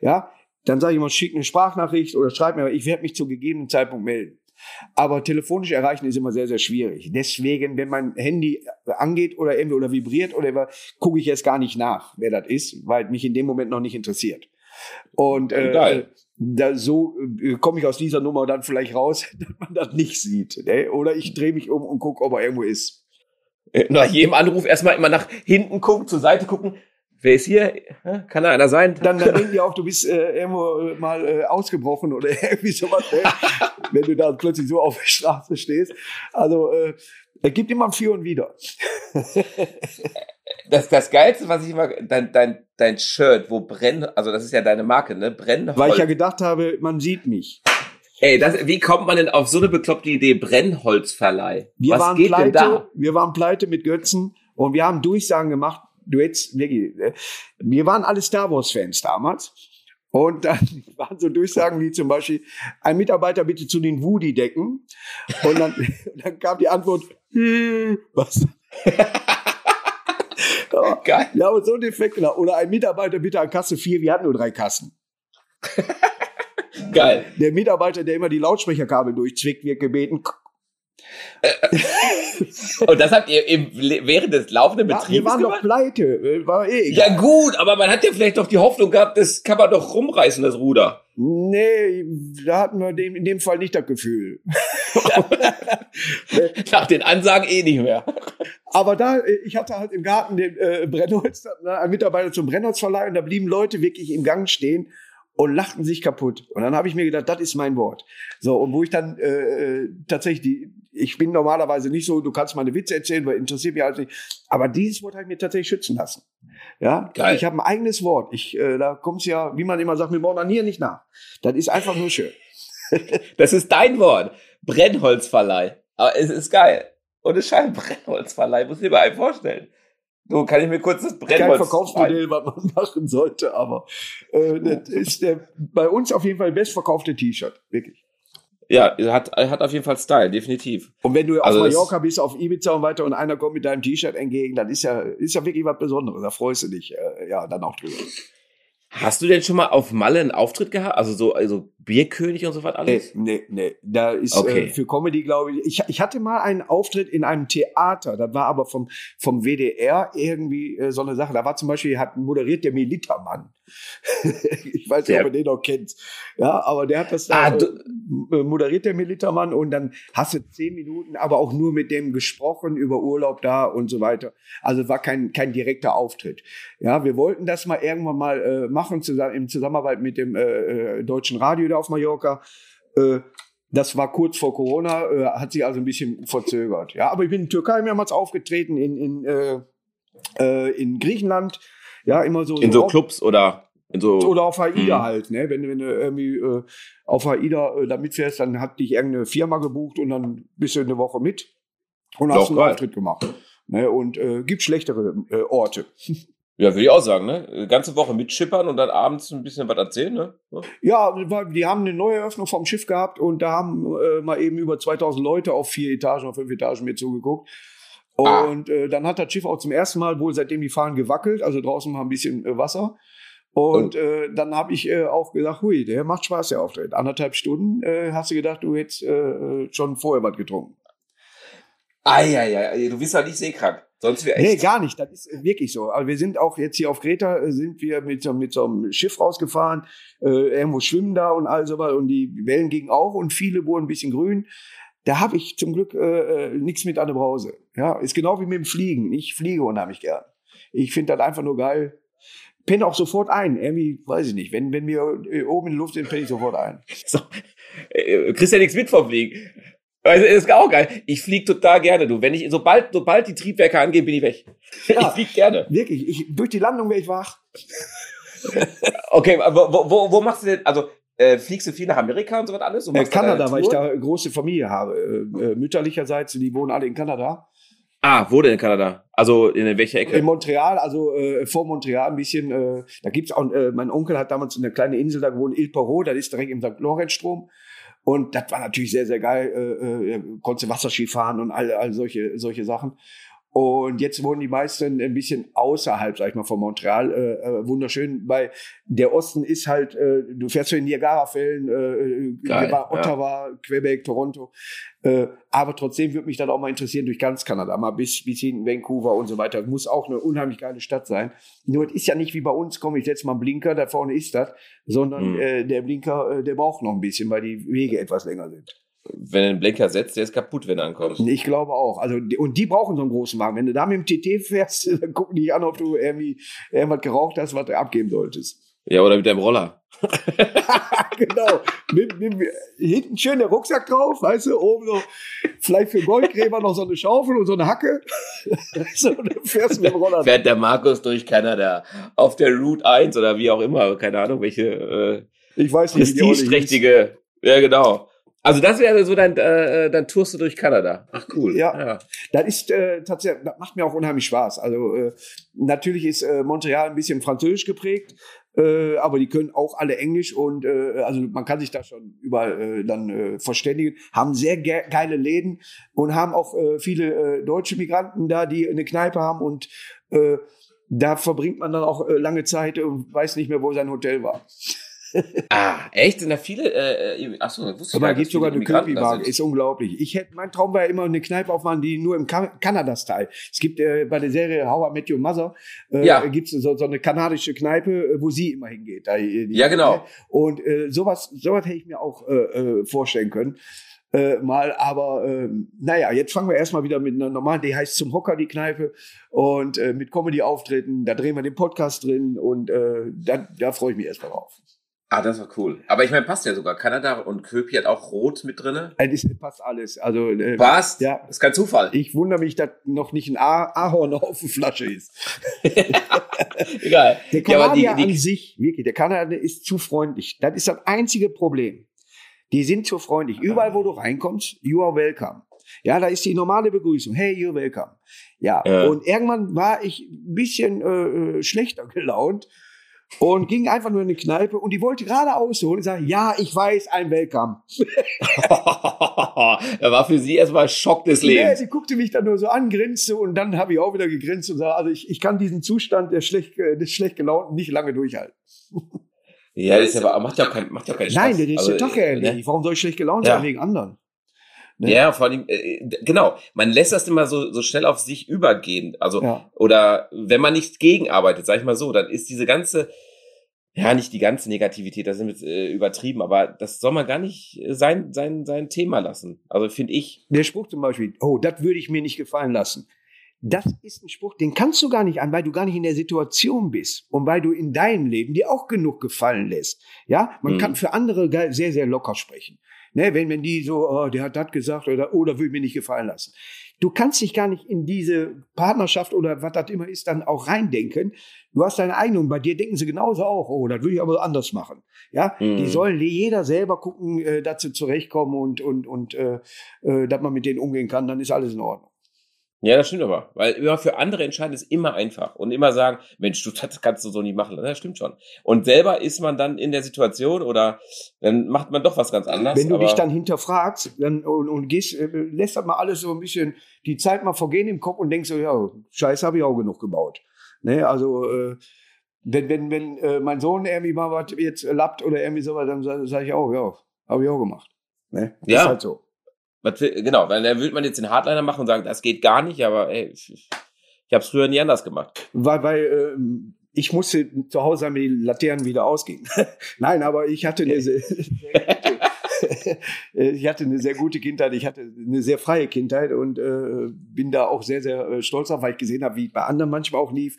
Ja, dann sage ich immer, schick eine Sprachnachricht oder schreib mir, ich werde mich zu gegebenen Zeitpunkt melden. Aber telefonisch erreichen ist immer sehr, sehr schwierig. Deswegen, wenn mein Handy angeht oder irgendwie oder vibriert oder gucke ich jetzt gar nicht nach, wer das ist, weil mich in dem Moment noch nicht interessiert. Und äh, da, so äh, komme ich aus dieser Nummer dann vielleicht raus, dass man das nicht sieht. Ne? Oder ich drehe mich um und gucke, ob er irgendwo ist. Äh, nach jedem Anruf erstmal immer nach hinten gucken, zur Seite gucken, Wer ist hier? Kann da einer sein? Dann, dann denken die auch, du bist äh, irgendwo mal äh, ausgebrochen oder irgendwie sowas, ne? wenn du da plötzlich so auf der Straße stehst. Also äh, es gibt immer ein Für und Wider. das, das Geilste, was ich immer, dein, dein, dein Shirt, wo brennt, also das ist ja deine Marke, ne? Brennholz. Weil ich ja gedacht habe, man sieht mich. Ey, das, wie kommt man denn auf so eine bekloppte Idee? Brennholzverleih. Wir Was waren geht pleite, denn da? Wir waren pleite mit Götzen und wir haben Durchsagen gemacht, du hättest wirklich, äh, wir waren alle Star Wars Fans damals. Und dann waren so Durchsagen wie zum Beispiel, ein Mitarbeiter bitte zu den Woody-Decken. Und dann, dann kam die Antwort, hm, was? ja, Geil. Ja, aber so defekt. Genau. Oder ein Mitarbeiter bitte an Kasse 4, wir hatten nur drei Kassen. Geil. Der Mitarbeiter, der immer die Lautsprecherkabel durchzwickt, wird gebeten, und das habt ihr im, während des laufenden Betriebs ja, Wir waren gemacht? doch pleite. Äh, war eh egal. Ja gut, aber man hat ja vielleicht doch die Hoffnung gehabt, das kann man doch rumreißen, das Ruder. Nee, da hatten wir in dem Fall nicht das Gefühl. Nach den Ansagen eh nicht mehr. Aber da, äh, ich hatte halt im Garten den äh, Brennholz, ne, einen Mitarbeiter zum Brennholzverleih und da blieben Leute wirklich im Gang stehen und lachten sich kaputt. Und dann habe ich mir gedacht, das ist mein Wort. So, und wo ich dann äh, äh, tatsächlich die, ich bin normalerweise nicht so, du kannst meine Witze erzählen, weil interessiert mich halt nicht. Aber dieses Wort habe ich mir tatsächlich schützen lassen. Ja, Geil. ich habe ein eigenes Wort. Ich, äh, da kommt's ja, wie man immer sagt, wir bauen hier nicht nach. Das ist einfach nur schön. das ist dein Wort. Brennholzverleih. Aber es ist geil. Und es scheint Brennholzverleih, muss ich mir einen vorstellen. So kann ich mir kurz das Brennholz. Kein Verkaufsmodell, was man machen sollte, aber äh, das ist der, bei uns auf jeden Fall bestverkaufte T-Shirt, wirklich. Ja, hat, hat auf jeden Fall Style, definitiv. Und wenn du also auf Mallorca bist, auf Ibiza und weiter und einer kommt mit deinem T-Shirt entgegen, dann ist ja, ist ja wirklich was Besonderes. Da freust du dich äh, ja dann auch drüber. Hast du denn schon mal auf Malle einen Auftritt gehabt? Also so also Bierkönig und so was alles? Nee, nee, nee. Da ist okay. äh, für Comedy, glaube ich, ich. Ich hatte mal einen Auftritt in einem Theater. Das war aber vom, vom WDR irgendwie äh, so eine Sache. Da war zum Beispiel, hat moderiert der Militermann. ich weiß nicht, ob ihr den noch kennt. Ja, aber der hat das da ah, äh, moderiert, der Militermann. Und dann hast du zehn Minuten, aber auch nur mit dem gesprochen über Urlaub da und so weiter. Also war kein, kein direkter Auftritt. Ja, wir wollten das mal irgendwann mal äh, machen, zusammen, in Zusammenarbeit mit dem äh, äh deutschen Radio da auf Mallorca. Äh, das war kurz vor Corona, äh, hat sich also ein bisschen verzögert. Ja, aber ich bin in Türkei mehrmals aufgetreten, in, in, äh, äh, in Griechenland. Ja, immer so. In so, so Clubs oder in so. Oder auf AIDA mhm. halt, ne? Wenn, wenn du irgendwie äh, auf AIDA äh, da mitfährst, dann hat dich irgendeine Firma gebucht und dann bist du eine Woche mit und hast einen Auftritt gemacht. Ne? Und äh, gibt schlechtere äh, Orte. Ja, würde ich auch sagen, ne? Eine ganze Woche mitschippern und dann abends ein bisschen was erzählen, ne? Ja, die haben eine neue Eröffnung vom Schiff gehabt und da haben äh, mal eben über 2000 Leute auf vier Etagen, auf fünf Etagen mir zugeguckt. Ah. Und ah. äh, dann hat das Schiff auch zum ersten Mal wohl seitdem die Fahnen gewackelt, also draußen war ein bisschen äh, Wasser. Und, äh, dann habe ich äh, auch gesagt, hui, der macht Spaß, der Auftritt. Anderthalb Stunden äh, hast du gedacht, du hättest äh, schon vorher was getrunken. Eieiei, du bist ja nicht seekrank. Sonst wäre echt. Nee, gar nicht. Das ist äh, wirklich so. Aber wir sind auch jetzt hier auf Kreta, äh, sind wir mit so, mit so einem Schiff rausgefahren, äh, irgendwo schwimmen da und all so was. Und die Wellen gingen auch und viele wurden ein bisschen grün. Da habe ich zum Glück äh, äh nichts mit an der Brause. Ja, ist genau wie mit dem Fliegen. Ich fliege unheimlich gern. Ich finde das einfach nur geil. Penne auch sofort ein. Irgendwie, weiß ich nicht. Wenn, wenn wir oben in der Luft sind, penne ich sofort ein. So. Äh, kriegst ja nichts mit vom Fliegen. Also, ist auch geil. Ich flieg total gerne, du. Wenn ich, sobald, sobald die Triebwerke angehen, bin ich weg. Ja. Ich flieg gerne. Wirklich, ich, durch die Landung wäre ich wach. Okay, wo, wo, wo, machst du denn, also, äh, fliegst du viel nach Amerika und so was alles? Und Äh, machst da Kanada, weil ich da eine große Familie habe. Äh, äh, mütterlicherseits, die wohnen alle in Kanada. Ah, wo denn in Kanada? Also, in welcher Ecke? In Montreal, also äh, vor Montreal ein bisschen, äh, da gibt's auch, äh, mein Onkel hat damals eine kleine Insel da gewohnt, Il Perot, das ist direkt im St. Lorenzstrom. Und das war natürlich sehr, sehr geil. Äh, äh, konntest Wasserski fahren und all, all solche, solche Sachen. Und jetzt wohnen die meisten ein bisschen außerhalb, sag ich mal, von Montreal. Äh, äh, wunderschön, weil der Osten ist halt, äh, du fährst zu den Niagara-Fällen, äh, Geil, äh, war ja. Ottawa, Quebec, Toronto. Äh, aber trotzdem würde mich dann auch mal interessieren durch ganz Kanada, mal bis, bis hin Vancouver und so weiter. Muss auch eine unheimlich geile Stadt sein. Nur es ist ja nicht wie bei uns, komm, ich setze mal einen Blinker, da vorne ist das, sondern Mhm. äh, der Blinker, äh, der braucht noch ein bisschen, weil die Wege etwas länger sind. Wenn du einen Blinker setzt, der ist kaputt, wenn er ankommt. Ich glaube auch. Also, und die brauchen so einen großen Wagen. Wenn du da mit dem TT fährst, dann gucken die an, ob du irgendwie irgendwas geraucht hast, was du abgeben solltest. Ja, oder mit deinem Roller. genau. Mit, mit, hinten schön der Rucksack drauf, weißt du, oben noch vielleicht für Goldgräber noch so eine Schaufel und so eine Hacke. so, und dann fährst du mit dem Roller. Fährt der Markus durch Kanada auf der Route 1 oder wie auch immer, keine Ahnung, welche äh, Ich weiß nicht, prestigeträchtige. Ja, genau. Also das wäre so dein, äh, dann tourst du durch Kanada. Ach cool. Ja. Das ist äh, tatsächlich, das macht mir auch unheimlich Spaß. Also äh, natürlich ist äh, Montreal ein bisschen französisch geprägt, äh, aber die können auch alle Englisch und äh, also man kann sich da schon überall äh, dann äh, verständigen. Haben sehr ge geile Läden und haben auch äh, viele äh, deutsche Migranten da, die eine Kneipe haben und äh, da verbringt man dann auch äh, lange Zeit und weiß nicht mehr, wo sein Hotel war. Ah, echt? Sind da viele? Äh, achso, wusste ich Aber da gar gibt sogar eine sind. ist unglaublich. Ich hätte, mein Traum war ja immer, eine Kneipe aufmachen, die nur im Ka Kanada-Style. Es gibt äh, bei der Serie How I Met Your Mother, äh, Ja. gibt es so, so eine kanadische Kneipe, äh, wo sie immer hingeht. Da, äh, Ja, genau. Und äh, sowas, sowas hätte ich mir auch äh, äh, vorstellen können. Äh, mal, aber ähm, naja, jetzt fangen wir erstmal wieder mit einer normalen, die heißt zum Hocker die Kneipe und äh, mit Comedy-Auftritten, da drehen wir den Podcast drin und äh, da, da freue ich mich erstmal drauf. Ah, das war cool. Aber ich meine, passt ja sogar. Kanada und Köpi hat auch Rot mit drinne. Äh, Das passt alles. Also äh, Passt? Ja. Ist kein Zufall. Ich wundere mich, dass noch nicht ein Ah- Ahorn auf der Flasche ist. Egal. Der Ja, aber Kanadier die, an die, sich, wirklich, der Kanadier ist zu freundlich. Das ist das einzige Problem. Die sind zu freundlich. Überall, wo du reinkommst, you are welcome. Ja, da ist die normale Begrüßung. Hey, you're welcome. Ja, Ja. und irgendwann war ich ein bisschen äh, äh, schlechter gelaunt und ging einfach nur in eine Kneipe und die wollte gerade ausholen und sagen, ja, ich weiß, ein Welcome. da war für sie erstmal Schock des Lebens. sie guckte mich dann nur so an, grinste und dann habe ich auch wieder gegrinst und sagte, also ich, ich kann diesen Zustand der schlecht, des schlecht gelaunten nicht lange durchhalten. Ja, das ist aber, macht ja auch kein, macht ja auch keinen Spaß. Nein, der ist Also, der Tag äh, erledigt. Warum soll ich schlecht gelaunt Ja. sein wegen anderen? Ne? Ja, vor allem, äh, genau, man lässt das immer so, so schnell auf sich übergehen. Also, Ja. oder wenn man nicht gegenarbeitet, sag ich mal so, dann ist diese ganze, ja, nicht die ganze Negativität, das ist jetzt, äh, übertrieben, aber das soll man gar nicht äh, sein, sein, sein Thema lassen. Also finde ich. Der Spruch zum Beispiel, oh, das würde ich mir nicht gefallen lassen. Das ist ein Spruch, den kannst du gar nicht an, weil du gar nicht in der Situation bist und weil du in deinem Leben dir auch genug gefallen lässt. Ja, man Mhm. kann für andere sehr, sehr locker sprechen. Ne, wenn, wenn die so, oh, der hat das gesagt oder, oh, das würde ich mir nicht gefallen lassen. Du kannst dich gar nicht in diese Partnerschaft oder was das immer ist, dann auch reindenken. Du hast deine eigene und bei dir denken sie genauso auch, oh, das würde ich aber anders machen. Ja, Mhm. die sollen jeder selber gucken, äh, dass sie zurechtkommen und, und, und äh, äh, dass man mit denen umgehen kann, dann ist alles in Ordnung. Ja, das stimmt aber. Weil immer für andere entscheiden ist immer einfach. Und immer sagen, Mensch, du, das kannst du so nicht machen. Das stimmt schon. Und selber ist man dann in der Situation oder dann macht man doch was ganz anderes. Wenn du dich dann hinterfragst dann, und, und gehst, äh, lässt das mal alles so ein bisschen die Zeit mal vergehen im Kopf und denkst so, ja, Scheiße habe ich auch genug gebaut. Ne, also äh, wenn, wenn, wenn äh, mein Sohn irgendwie mal was jetzt lappt oder irgendwie sowas, dann sage sag ich auch, ja, habe ich auch gemacht. Ne? Ja. Ist halt so. Was genau, weil dann würde man jetzt den Hardliner machen und sagen, das geht gar nicht, aber ey, ich, ich, ich habe es früher nie anders gemacht. Weil, weil ähm, ich musste zu Hause wenn die Laternen wieder ausgingen. Nein, aber ich hatte eine sehr, gute, ich hatte eine sehr gute Kindheit, ich hatte eine sehr freie Kindheit und äh, bin da auch sehr, sehr äh, stolz auf, weil ich gesehen habe, wie es bei anderen manchmal auch lief.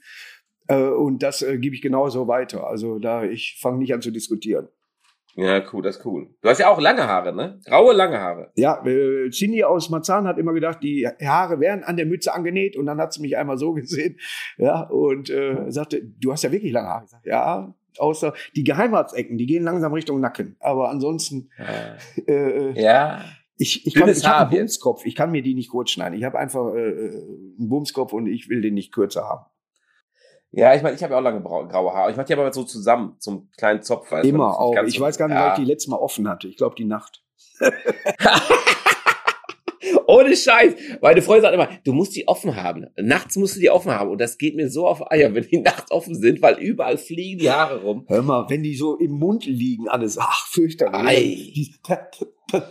Äh, und das äh, gebe ich genauso weiter. Also da, ich fange nicht an zu diskutieren. Ja, cool, das ist cool. Du hast ja auch lange Haare, ne? Graue, lange Haare. Ja, äh, Cindy aus Marzahn hat immer gedacht, die Haare wären an der Mütze angenäht und dann hat sie mich einmal so gesehen, ja, und äh, sagte, du hast ja wirklich lange Haare. Sag, ja, außer die Geheimratsecken, die gehen langsam Richtung Nacken. Aber ansonsten, ja. äh, ja. Ich, ich, kann, ich habe einen Bumskopf, ich kann mir die nicht kurz schneiden. Ich habe einfach äh, einen Bumskopf und ich will den nicht kürzer haben. Ja, ich meine, ich habe ja auch lange graue Haare. Ich mache die aber so zusammen, zum kleinen Zopf. Weißt Immer auch. Ich so, weiß gar nicht, ja. weil ich die letzte Mal offen hatte. Ich glaube, die Nacht. Ohne Scheiß. Meine Freundin sagt immer, du musst die offen haben. Nachts musst du die offen haben. Und das geht mir so auf Eier, wenn die nachts offen sind, weil überall fliegen die Haare rum. Hör mal, wenn die so im Mund liegen, alles, ach, fürchterlich. Ei.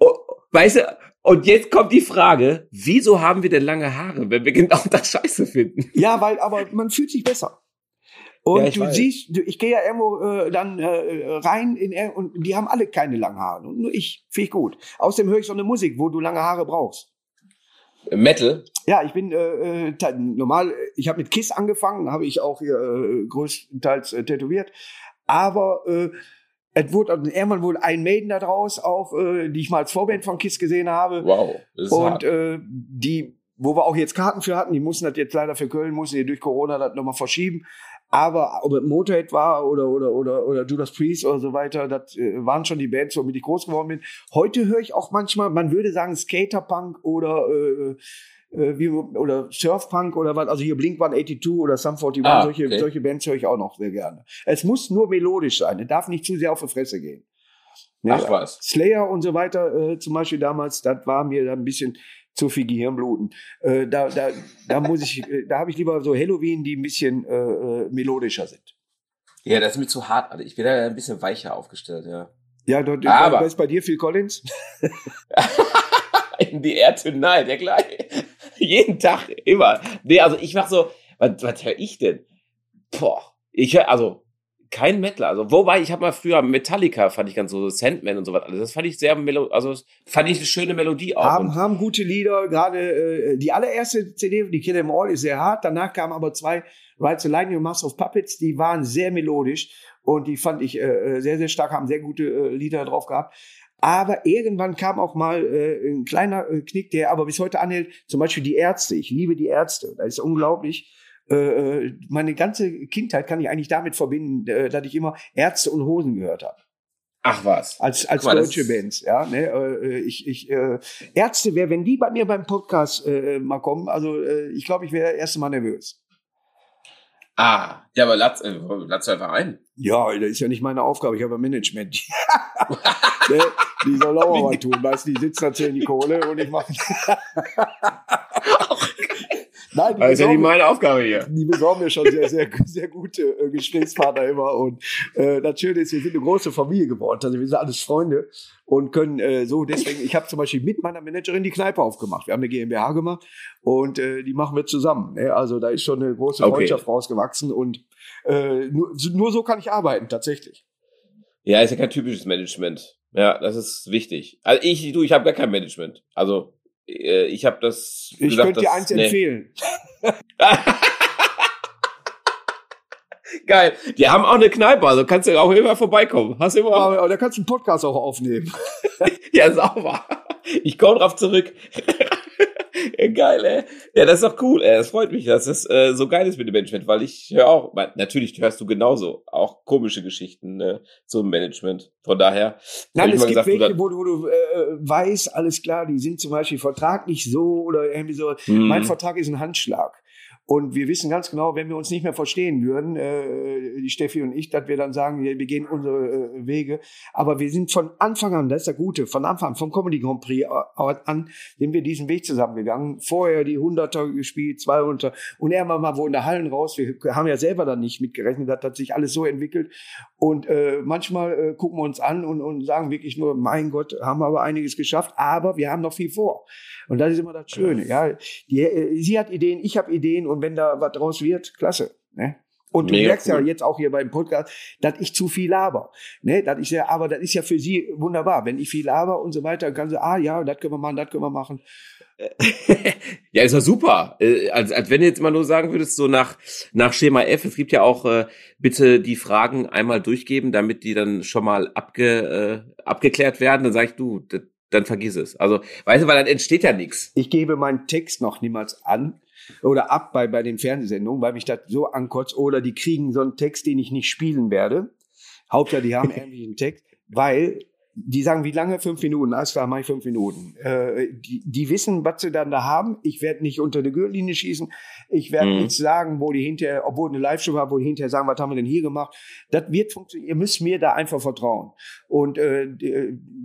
oh, weißt du, und jetzt kommt die Frage, wieso haben wir denn lange Haare, wenn wir genau das Scheiße finden? Ja, weil, aber man fühlt sich besser. Und ja, du weiß. siehst, ich gehe ja irgendwo äh, dann äh, rein in, und die haben alle keine langen Haare. Und nur ich, finde ich gut. Außerdem höre ich so eine Musik, wo du lange Haare brauchst. Metal? Ja, ich bin äh, äh normal, ich habe mit Kiss angefangen, habe ich auch hier äh, größtenteils äh, tätowiert. Aber äh, es wurde irgendwann wohl ein Maiden da draus, auch äh, die ich mal als Vorband von Kiss gesehen habe. Wow. Das ist und hart. Äh, die, wo wir auch jetzt Karten für hatten, die mussten das jetzt leider für Köln, mussten die durch Corona das nochmal verschieben. Aber ob es Motorhead war oder, oder, oder, oder Judas Priest oder so weiter, das äh, waren schon die Bands, womit ich groß geworden bin. Heute höre ich auch manchmal, man würde sagen Skaterpunk oder äh, äh, wie, oder Surfpunk oder was, also hier Blink 182 oder Sum 41, ah, solche, okay. solche Bands höre ich auch noch sehr gerne. Es muss nur melodisch sein, es darf nicht zu sehr auf die Fresse gehen. Ja, Ach was. Slayer und so weiter, äh, zum Beispiel damals, das war mir ein bisschen zu viel Gehirnbluten. Äh, da, da, da muss ich, äh, da habe ich lieber so Halloween, die ein bisschen äh, äh, melodischer sind. Ja, das ist mir zu hart. Ich bin da ein bisschen weicher aufgestellt, ja. Ja, dort, Aber. was ist bei dir Phil Collins? In the air tonight, ja klar. Jeden Tag, immer. Nee, also ich mach so, was, was höre ich denn? Boah, ich höre, also kein Metal. Also, wobei, ich habe mal früher Metallica, fand ich ganz so, Sandman und so was alles. Das fand ich sehr, melo also fand ich eine schöne Melodie auch. Haben, haben gute Lieder, gerade äh, die allererste CD, die Kill Em All, ist sehr hart. Danach kamen aber zwei, Rides the Lightning und Master of Puppets, die waren sehr melodisch und die fand ich äh, äh, sehr, sehr stark, haben sehr gute äh, Lieder drauf gehabt. Aber irgendwann kam auch mal äh, ein kleiner äh, Knick, der aber bis heute anhält, zum Beispiel die Ärzte. Ich liebe die Ärzte. Das ist unglaublich äh, äh, meine ganze Kindheit kann ich eigentlich damit verbinden, äh, dass ich immer Ärzte und Hosen gehört habe. Ach was. Als, als mal, deutsche Bands, ja. Ne, äh, ich, ich, äh, Ärzte wäre, wenn die bei mir beim Podcast äh, mal kommen, also äh, ich glaube, ich wäre erst mal nervös. Ah, ja, aber lad's, äh, lad's einfach ein. Ja, das ist ja nicht meine Aufgabe, ich habe ein Management. ne, die soll auch mal tun, weißt du, die sitzen da in die Kohle und ich mache. Nein, das ist ja nicht meine Aufgabe hier. Die besorgen mir schon sehr, sehr, sehr gute äh, Gesprächspartner immer. Und äh, das Schöne ist, wir sind eine große Familie geworden. Also wir sind alles Freunde und können äh, so deswegen, ich habe zum Beispiel mit meiner Managerin die Kneipe aufgemacht. Wir haben eine GmbH gemacht und äh, die machen wir zusammen. Ne? Also da ist schon eine große Freundschaft okay. rausgewachsen und äh, nur, nur so kann ich arbeiten, tatsächlich. Ja, ist ja kein typisches Management. Ja, das ist wichtig. Also ich, du, ich habe gar kein Management. Also ich habe das. Ich gesagt, könnte dir eins nee. empfehlen. Geil. Die haben auch eine Kneipe, also kannst du auch immer vorbeikommen. Hast immer. Aber, da kannst du einen Podcast auch aufnehmen. ja, sauber. Ich komme drauf zurück. Geil, ey. Ja, das ist doch cool, ey. Das freut mich, dass das äh, so geil ist mit dem Management, weil ich höre auch, natürlich hörst du genauso auch komische Geschichten äh, zum Management. Von daher. Nein, es gibt gesagt, welche, wo du, wo du äh, weißt, alles klar, die sind zum Beispiel vertraglich so oder irgendwie so. Mhm. Mein Vertrag ist ein Handschlag. Und wir wissen ganz genau, wenn wir uns nicht mehr verstehen würden, äh, die Steffi und ich, dass wir dann sagen, wir, wir gehen unsere äh, Wege. Aber wir sind von Anfang an, das ist der Gute, von Anfang an, vom Comedy Grand Prix an, sind wir diesen Weg zusammengegangen. Vorher die Hunderter gespielt, 200 und irgendwann mal wo in der Hallen raus. Wir haben ja selber dann nicht mitgerechnet, das hat sich alles so entwickelt. Und äh, manchmal äh, gucken wir uns an und, und sagen wirklich nur, mein Gott, haben wir aber einiges geschafft, aber wir haben noch viel vor. Und das ist immer das Schöne. Ja, die, äh, sie hat Ideen, ich habe Ideen und wenn da was draus wird, klasse. Ne? Und du Mega merkst cool. ja jetzt auch hier beim Podcast, dass ich zu viel laber. Ne, das ist ja, aber das ist ja für sie wunderbar. Wenn ich viel laber und so weiter, kann sie, ah ja, das können wir machen, das können wir machen. ja, ist ja super. Äh, als, als wenn du jetzt mal nur sagen würdest, so nach, nach Schema F, es gibt ja auch, äh, bitte die Fragen einmal durchgeben, damit die dann schon mal abge, äh, abgeklärt werden. Dann sag ich, du, das, dann vergiss es. Also, weißt du, weil dann entsteht ja nichts. Ich gebe meinen Text noch niemals an oder ab bei, bei den Fernsehsendungen, weil mich das so ankotzt. Oder die kriegen so einen Text, den ich nicht spielen werde. Hauptsache, die haben irgendwie einen Text, weil die sagen, wie lange? Fünf Minuten. Alles klar, mach ich fünf Minuten. Äh, die, die wissen, was sie dann da haben. Ich werde nicht unter die Gürtellinie schießen. Ich werde mhm. nichts sagen, wo die hinterher, obwohl eine Live-Show war, wo die hinterher sagen, was haben wir denn hier gemacht? Das wird funktionieren. Ihr müsst mir da einfach vertrauen. Und äh,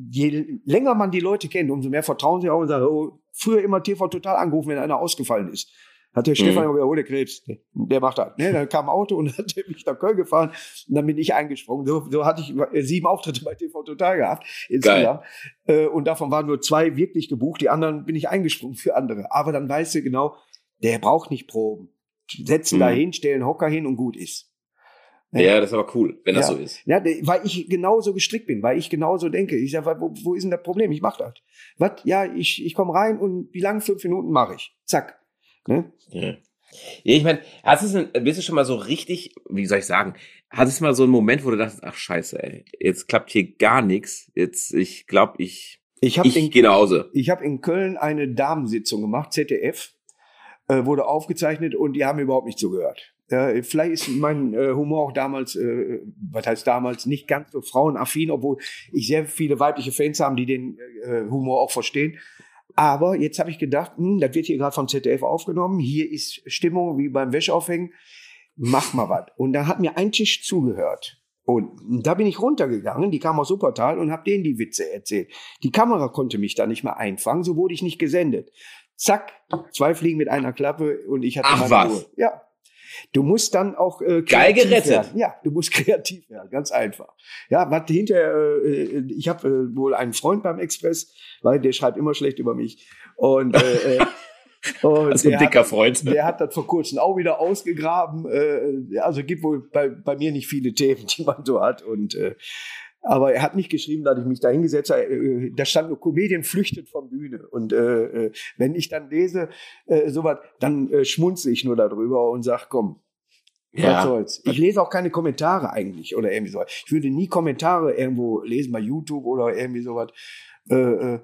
je länger man die Leute kennt, umso mehr vertrauen sie auch und sagen, oh, früher immer TV total angerufen, wenn einer ausgefallen ist. Hat der Stefan mhm. oh, der Krebs, der macht das. Ne, dann kam ein Auto und hat mich nach Köln gefahren und dann bin ich eingesprungen. So, so hatte ich äh, sieben Auftritte bei TV Total gehabt insgesamt. Geil. Äh, und davon waren nur zwei wirklich gebucht, die anderen bin ich eingesprungen für andere. Aber dann weißt du genau, der braucht nicht Proben. Setzen mhm. da hin, stellen Hocker hin und gut ist. Ja, ja, das ist aber cool, wenn das so ist. Ja, weil ich genauso gestrickt bin, weil ich genauso denke. Ich sage, wo, wo ist denn das Problem? Ich mach das. Was? Ja, ich, ich komme rein und wie lange? Fünf Minuten mache ich. Zack. Ne? Ja. Ich meine, hast du es, bist du schon mal so richtig, wie soll ich sagen, hattest du mal so einen Moment, wo du dachtest, ach scheiße, ey, jetzt klappt hier gar nichts. Jetzt, ich glaube, ich, ich, ich gehe nach Hause. Ich habe in Köln eine Damensitzung gemacht, ZDF, äh, wurde aufgezeichnet und die haben überhaupt nicht zugehört. Äh, vielleicht ist mein äh, Humor auch damals, äh, was heißt damals, nicht ganz so frauenaffin, obwohl ich sehr viele weibliche Fans haben, die den äh, Humor auch verstehen. Aber jetzt habe ich gedacht, hm, das wird hier gerade vom ZDF aufgenommen, hier ist Stimmung wie beim Wäscheaufhängen, mach mal was. Und da hat mir ein Tisch zugehört. Und da bin ich runtergegangen, die kam aus Supertal und habe denen die Witze erzählt. Die Kamera konnte mich da nicht mehr einfangen, so wurde ich nicht gesendet. Zack, zwei Fliegen mit einer Klappe und ich hatte Ach, meine was? Ruhe. Ja, Du musst dann auch äh, geil gerettet. Werden. Ja, du musst kreativ werden, ganz einfach. Ja, was hinterher, äh, ich habe äh, wohl einen Freund beim Express, weil der schreibt immer schlecht über mich und äh, äh und also ein dicker hat, Freund. Der hat das vor kurzem auch wieder ausgegraben. Äh, also gibt wohl bei, bei mir nicht viele Themen, die man so hat. Und äh, aber er hat nicht geschrieben, dass ich mich da hingesetzt habe. Äh, da stand nur Comedian flüchtet von Bühne. Und äh, äh, wenn ich dann lese, äh, sowas, dann äh, schmunze ich nur darüber und sag, komm, ja. Was soll's. Ich lese auch keine Kommentare eigentlich oder irgendwie so. Ich würde nie Kommentare irgendwo lesen bei YouTube oder irgendwie sowas. Äh, äh,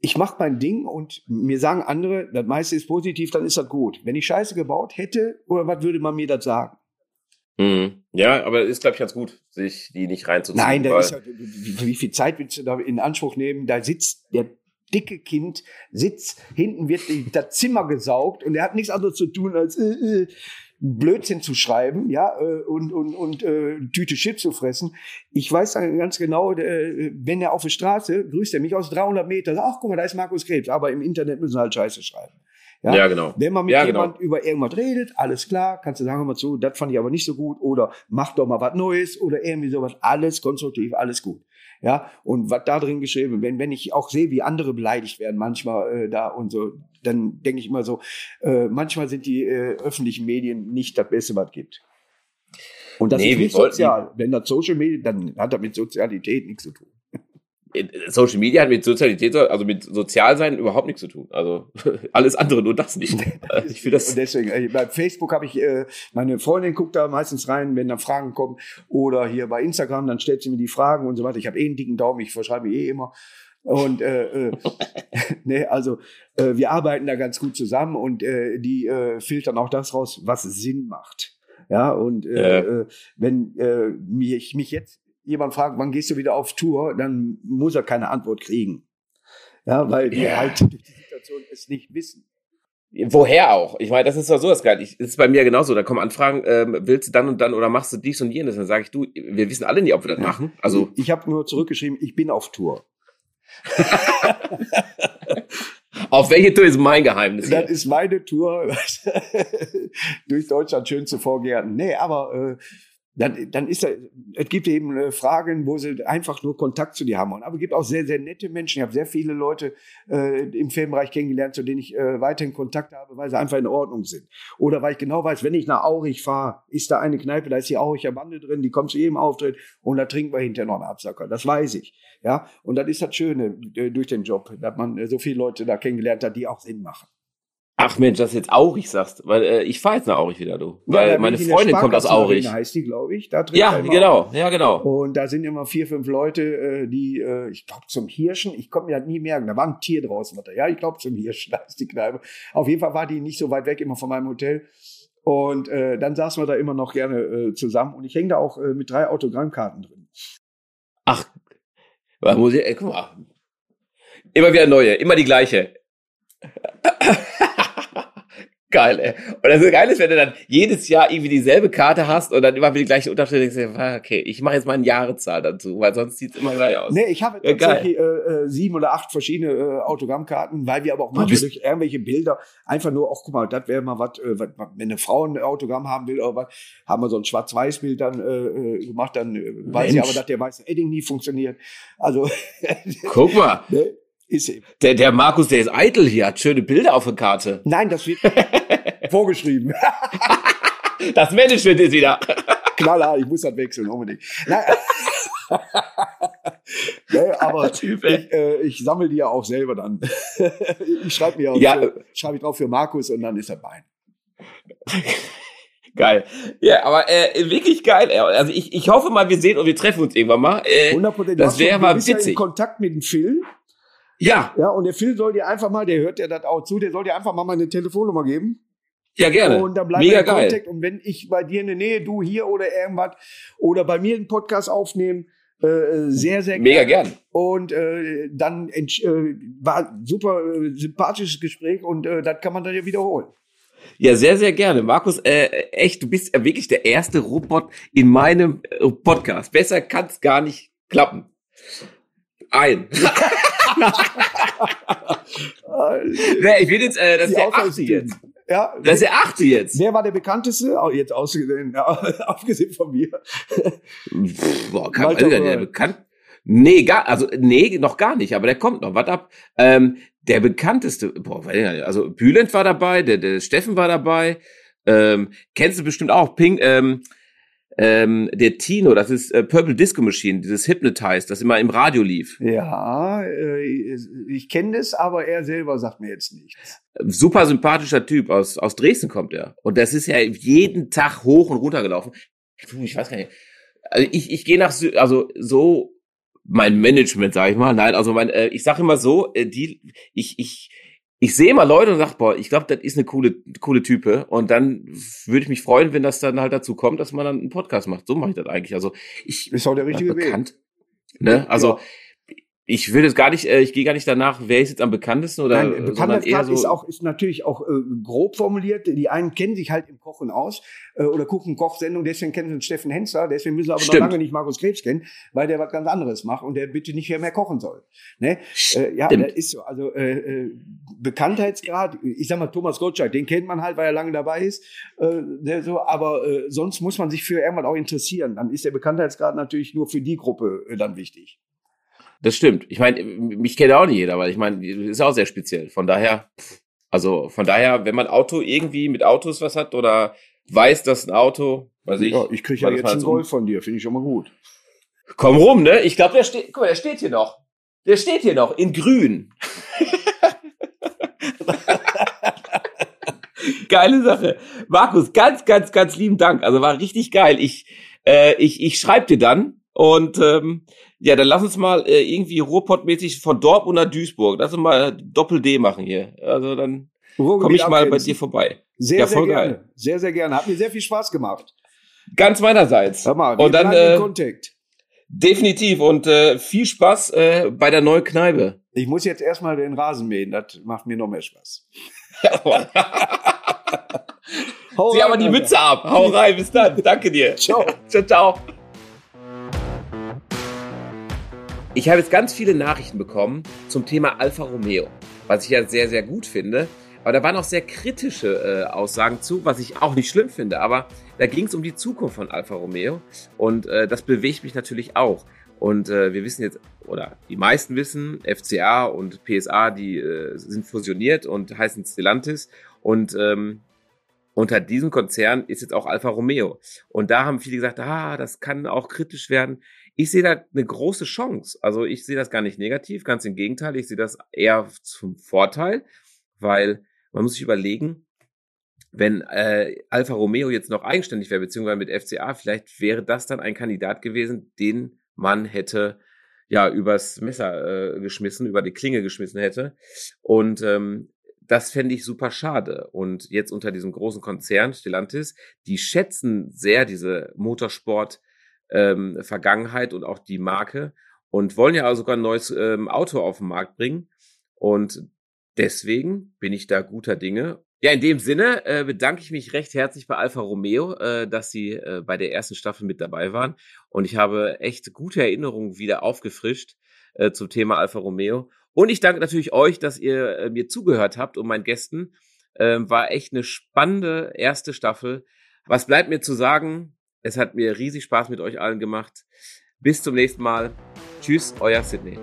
ich mache mein Ding und mir sagen andere, das meiste ist positiv, dann ist das gut. Wenn ich Scheiße gebaut hätte, oder was würde man mir das sagen? Mhm. Ja, aber ist, glaube ich, ganz gut, sich die nicht reinzuziehen. Nein, da ist ja, wie, viel Zeit willst du da in Anspruch nehmen? Da sitzt der dicke Kind, sitzt, hinten wird das Zimmer gesaugt und er hat nichts anderes zu tun, als äh, äh, Blödsinn zu schreiben, ja, äh, und, und, und äh, Tüte Shit zu fressen. Ich weiß dann ganz genau, äh, wenn er auf der Straße, grüßt er mich aus 300 Metern, ach, guck mal, da ist Markus Krebs, aber im Internet müssen halt Scheiße schreiben. Ja, ja genau. Wenn man mit ja, jemand genau. über irgendwas redet, alles klar, kannst du sagen, hör mal zu, das fand ich aber nicht so gut oder mach doch mal was Neues oder irgendwie sowas, alles konstruktiv, alles gut. Ja, und was da drin geschrieben, wenn, wenn ich auch sehe, wie andere beleidigt werden manchmal äh, da und so, dann denke ich immer so, äh, manchmal sind die äh, öffentlichen Medien nicht das Beste, was gibt. Und das nee, ist nicht sozial. Wenn das Social Media, dann hat das mit Sozialität nichts zu tun. Social Media hat mit Sozialität, also mit Sozialsein überhaupt nichts zu tun. Also alles andere, nur das nicht. Ich finde das. Und deswegen, äh, bei Facebook habe ich, äh, meine Freundin guckt da meistens rein, wenn da Fragen kommen. Oder hier bei Instagram, dann stellt sie mir die Fragen und so weiter. Ich habe eh einen dicken Daumen, ich verschreibe eh immer. Und äh, äh, ne, also äh, wir arbeiten da ganz gut zusammen und äh, die äh, filtern auch das raus, was Sinn macht. Ja, und äh, äh. wenn äh, mich, mich jetzt jemand fragt, wann gehst du wieder auf Tour, dann muss er keine Antwort kriegen. Ja, weil die yeah. halt durch die Situation es nicht wissen. Woher auch? Ich meine, das ist doch so das geil. Ich, das ist bei mir genauso. Da kommen Anfragen, ähm, willst du dann und dann oder machst du dies und jenes? Dann sage ich, du, wir wissen alle nicht, ob wir das machen. Also ich habe nur zurückgeschrieben, ich bin auf Tour. auf welche Tour ist mein Geheimnis? Das hier? ist meine Tour durch Deutschland schön zu Vorgärten. Nee, aber äh, dann, dann ist es gibt eben äh, Fragen, wo sie einfach nur Kontakt zu dir haben. wollen. Aber es gibt auch sehr, sehr nette Menschen. Ich habe sehr viele Leute äh, im Filmbereich kennengelernt, zu denen ich äh, weiterhin Kontakt habe, weil sie einfach in Ordnung sind. Oder weil ich genau weiß, wenn ich nach Aurich fahre, ist da eine Kneipe, da ist die Auricher Bande drin, die kommt zu jedem Auftritt und da trinken wir hinterher noch einen Absacker. Das weiß ich. Ja, und das ist das Schöne äh, durch den Job, dass man äh, so viele Leute da kennengelernt hat, die auch Sinn machen. Ach Mensch, dass du jetzt Aurich sagst, weil äh, ich fahre jetzt nach Aurich wieder, du. Weil Ja, meine Freundin kommt aus Aurich. Heißt die, glaube ich. Da Ja, genau, ja, genau. Und da sind immer vier, fünf Leute, äh, die, äh, ich glaube, zum Hirschen, ich konnte mir das nie merken, da war ein Tier draußen. Ja, ich glaube, zum Hirschen, da ist die Kneipe. Auf jeden Fall war die nicht so weit weg, immer von meinem Hotel. Und äh, dann saßen wir da immer noch gerne äh, zusammen. Und ich hänge da auch äh, mit drei Autogrammkarten drin. Ach, was muss ich, ey, guck mal. Immer wieder neue, immer die gleiche. Geil, ey. Und das Geile ist, wenn du dann jedes Jahr irgendwie dieselbe Karte hast und dann immer wieder die gleiche Unterschrift, denkst ah, okay, ich mache jetzt mal eine Jahreszahl dazu, weil sonst sieht's immer gleich aus. Nee, ich habe Ja, geil. tatsächlich äh, äh, sieben oder acht verschiedene äh, Autogrammkarten, weil wir aber auch manchmal durch irgendwelche Bilder einfach nur, auch guck mal, das wäre mal was, äh, wenn eine Frau ein Autogramm haben will oder was, haben wir so ein Schwarz-Weiß-Bild dann äh, äh, gemacht, dann äh, weiß ich aber, dass der weiße Edding nie funktioniert. Also, Guck mal, ne, ist der, der Markus, der ist eitel hier, hat schöne Bilder auf der Karte. Nein, das wird vorgeschrieben. Das Management ist wieder. Knaller, ich muss das wechseln, unbedingt. Nein, nee, aber Typ, ich, äh, ich sammle die ja auch selber dann. ich schreibe mir auch, Ja. für, schreibe ich drauf für Markus und dann ist er bei. Geil. Ja, aber äh, wirklich geil. Also ich, ich hoffe mal, wir sehen und wir treffen uns irgendwann mal. Äh, 100%. das wäre mal bist Ja in witzig. Kontakt mit dem Phil. Ja, Ja, und der Phil soll dir einfach mal, der hört ja das auch zu, der soll dir einfach mal meine Telefonnummer geben. ja gerne. Und dann bleiben Mega wir in. Kontakt. Und wenn ich bei dir in der Nähe, du hier oder irgendwas, oder bei mir einen Podcast aufnehmen, äh, sehr, sehr Mega gerne. gern. Und äh, dann äh, war ein super äh, sympathisches Gespräch und äh, das kann man dann ja wiederholen. Ja, sehr, sehr gerne. Markus, äh, echt, du bist wirklich der erste Robot in meinem äh, Podcast. Besser kann's gar nicht klappen. Ein. ich bin jetzt, äh, das ist der achte jetzt. Ja, Das ist der achte jetzt. wer war der bekannteste? Oh, jetzt ausgesehen, abgesehen von mir. Boah, kann Walter man der Röhrl. bekannt? Nee, gar, also, nee, noch gar nicht, aber der kommt noch. Warte ab. Ähm, der bekannteste, boah, also Bülent war dabei, der, der Steffen war dabei. Ähm, kennst du bestimmt auch, Pink, ähm, ähm, der Tino, das ist äh, Purple Disco Machine, dieses Hypnotize, das immer im Radio lief. Ja, äh, ich kenne das, aber er selber sagt mir jetzt nichts. Super sympathischer Typ, aus, aus Dresden kommt er. Und das ist ja jeden Tag hoch und runter gelaufen. Puh, Ich weiß gar nicht. Also ich, ich gehe nach, Sü also so mein Management, sage ich mal. Nein, also mein, äh, ich sage immer so, äh, die, ich, ich, ich sehe immer Leute und sag, boah, ich glaube, das ist eine coole, coole Type. Und dann würde ich mich freuen, wenn das dann halt dazu kommt, dass man dann einen Podcast macht. So mache ich das eigentlich. Also ich Ist auch der richtige Weg. bekannt. Ne? Also ich will jetzt gar nicht, äh, ich gehe gar nicht danach, wer ist jetzt am bekanntesten oder Nein, Bekanntheitsgrad so. ist auch ist natürlich auch äh, grob formuliert. Die einen kennen sich halt im Kochen aus äh, oder gucken Kochsendung, deswegen kennen sie den Steffen Hensler, deswegen müssen sie aber Stimmt. noch lange nicht Markus Krebs kennen, weil der was ganz anderes macht und der bitte nicht mehr, mehr kochen soll. Ne? Äh, ja, Stimmt. das ist so. Also äh, äh, Bekanntheitsgrad, ich sag mal Thomas Gottschalk, den kennt man halt, weil er lange dabei ist. Äh, der so, aber äh, sonst muss man sich für irgendwas auch interessieren. Dann ist der Bekanntheitsgrad natürlich nur für die Gruppe äh, dann wichtig. Das stimmt. Ich meine, mich kennt auch nicht jeder, weil ich meine, ist auch sehr speziell. Von daher, also von daher, wenn man Auto irgendwie mit Autos was hat oder weiß, dass ein Auto, weiß ich. ja, ich kriege ja jetzt einen Golf von dir, finde ich schon mal gut. Komm rum, ne? Ich glaube, der steht, guck mal, der steht hier noch. Der steht hier noch in grün. Geile Sache. Markus, ganz, ganz, ganz lieben Dank. Also war richtig geil. Ich, äh, ich, ich schreib dir dann und ähm, ja, dann lass uns mal äh, irgendwie Ruhrpott-mäßig von Dortmund nach Duisburg. Lass uns mal Doppel-D machen hier. Also dann komme ich mal bei dir vorbei. Sehr, Ja, sehr gerne. geil. Sehr, sehr gerne. Hat mir sehr viel Spaß gemacht. Ganz meinerseits. Hör mal, wir und dann in äh, Kontakt. definitiv und äh, viel Spaß äh, bei der neuen Kneipe. Ich muss jetzt erstmal den Rasen mähen, das macht mir noch mehr Spaß. Hau Zieh rein, aber die Alter. Mütze ab. Hau rein, bis dann. Danke dir. Ciao. ciao, ciao. Ich habe jetzt ganz viele Nachrichten bekommen zum Thema Alfa Romeo, was ich ja sehr, sehr gut finde. Aber da waren auch sehr kritische äh, Aussagen zu, was ich auch nicht schlimm finde. Aber da ging es um die Zukunft von Alfa Romeo und äh, das bewegt mich natürlich auch. Und äh, wir wissen jetzt, oder die meisten wissen, FCA und PSA, die äh, sind fusioniert und heißen Stellantis. Und ähm, unter diesem Konzern ist jetzt auch Alfa Romeo. Und da haben viele gesagt, ah, das kann auch kritisch werden. Ich sehe da eine große Chance. Also ich sehe das gar nicht negativ, ganz im Gegenteil. Ich sehe das eher zum Vorteil, weil man muss sich überlegen, wenn äh, Alfa Romeo jetzt noch eigenständig wäre, beziehungsweise mit FCA, vielleicht wäre das dann ein Kandidat gewesen, den man hätte ja übers Messer äh, geschmissen, über die Klinge geschmissen hätte. Und ähm, das fände ich super schade. Und jetzt unter diesem großen Konzern Stellantis, die schätzen sehr diese Motorsport ähm, Vergangenheit und auch die Marke und wollen ja sogar ein neues ähm, Auto auf den Markt bringen. Und deswegen bin ich da guter Dinge ja, in dem Sinne äh, bedanke ich mich recht herzlich bei Alfa Romeo, äh, dass Sie äh, bei der ersten Staffel mit dabei waren. Und ich habe echt gute Erinnerungen wieder aufgefrischt äh, zum Thema Alfa Romeo. Und ich danke natürlich euch, dass ihr äh, mir zugehört habt und meinen Gästen. Äh, war echt eine spannende erste Staffel. Was bleibt mir zu sagen? Es hat mir riesig Spaß mit euch allen gemacht. Bis zum nächsten Mal. Tschüss, euer Sydney.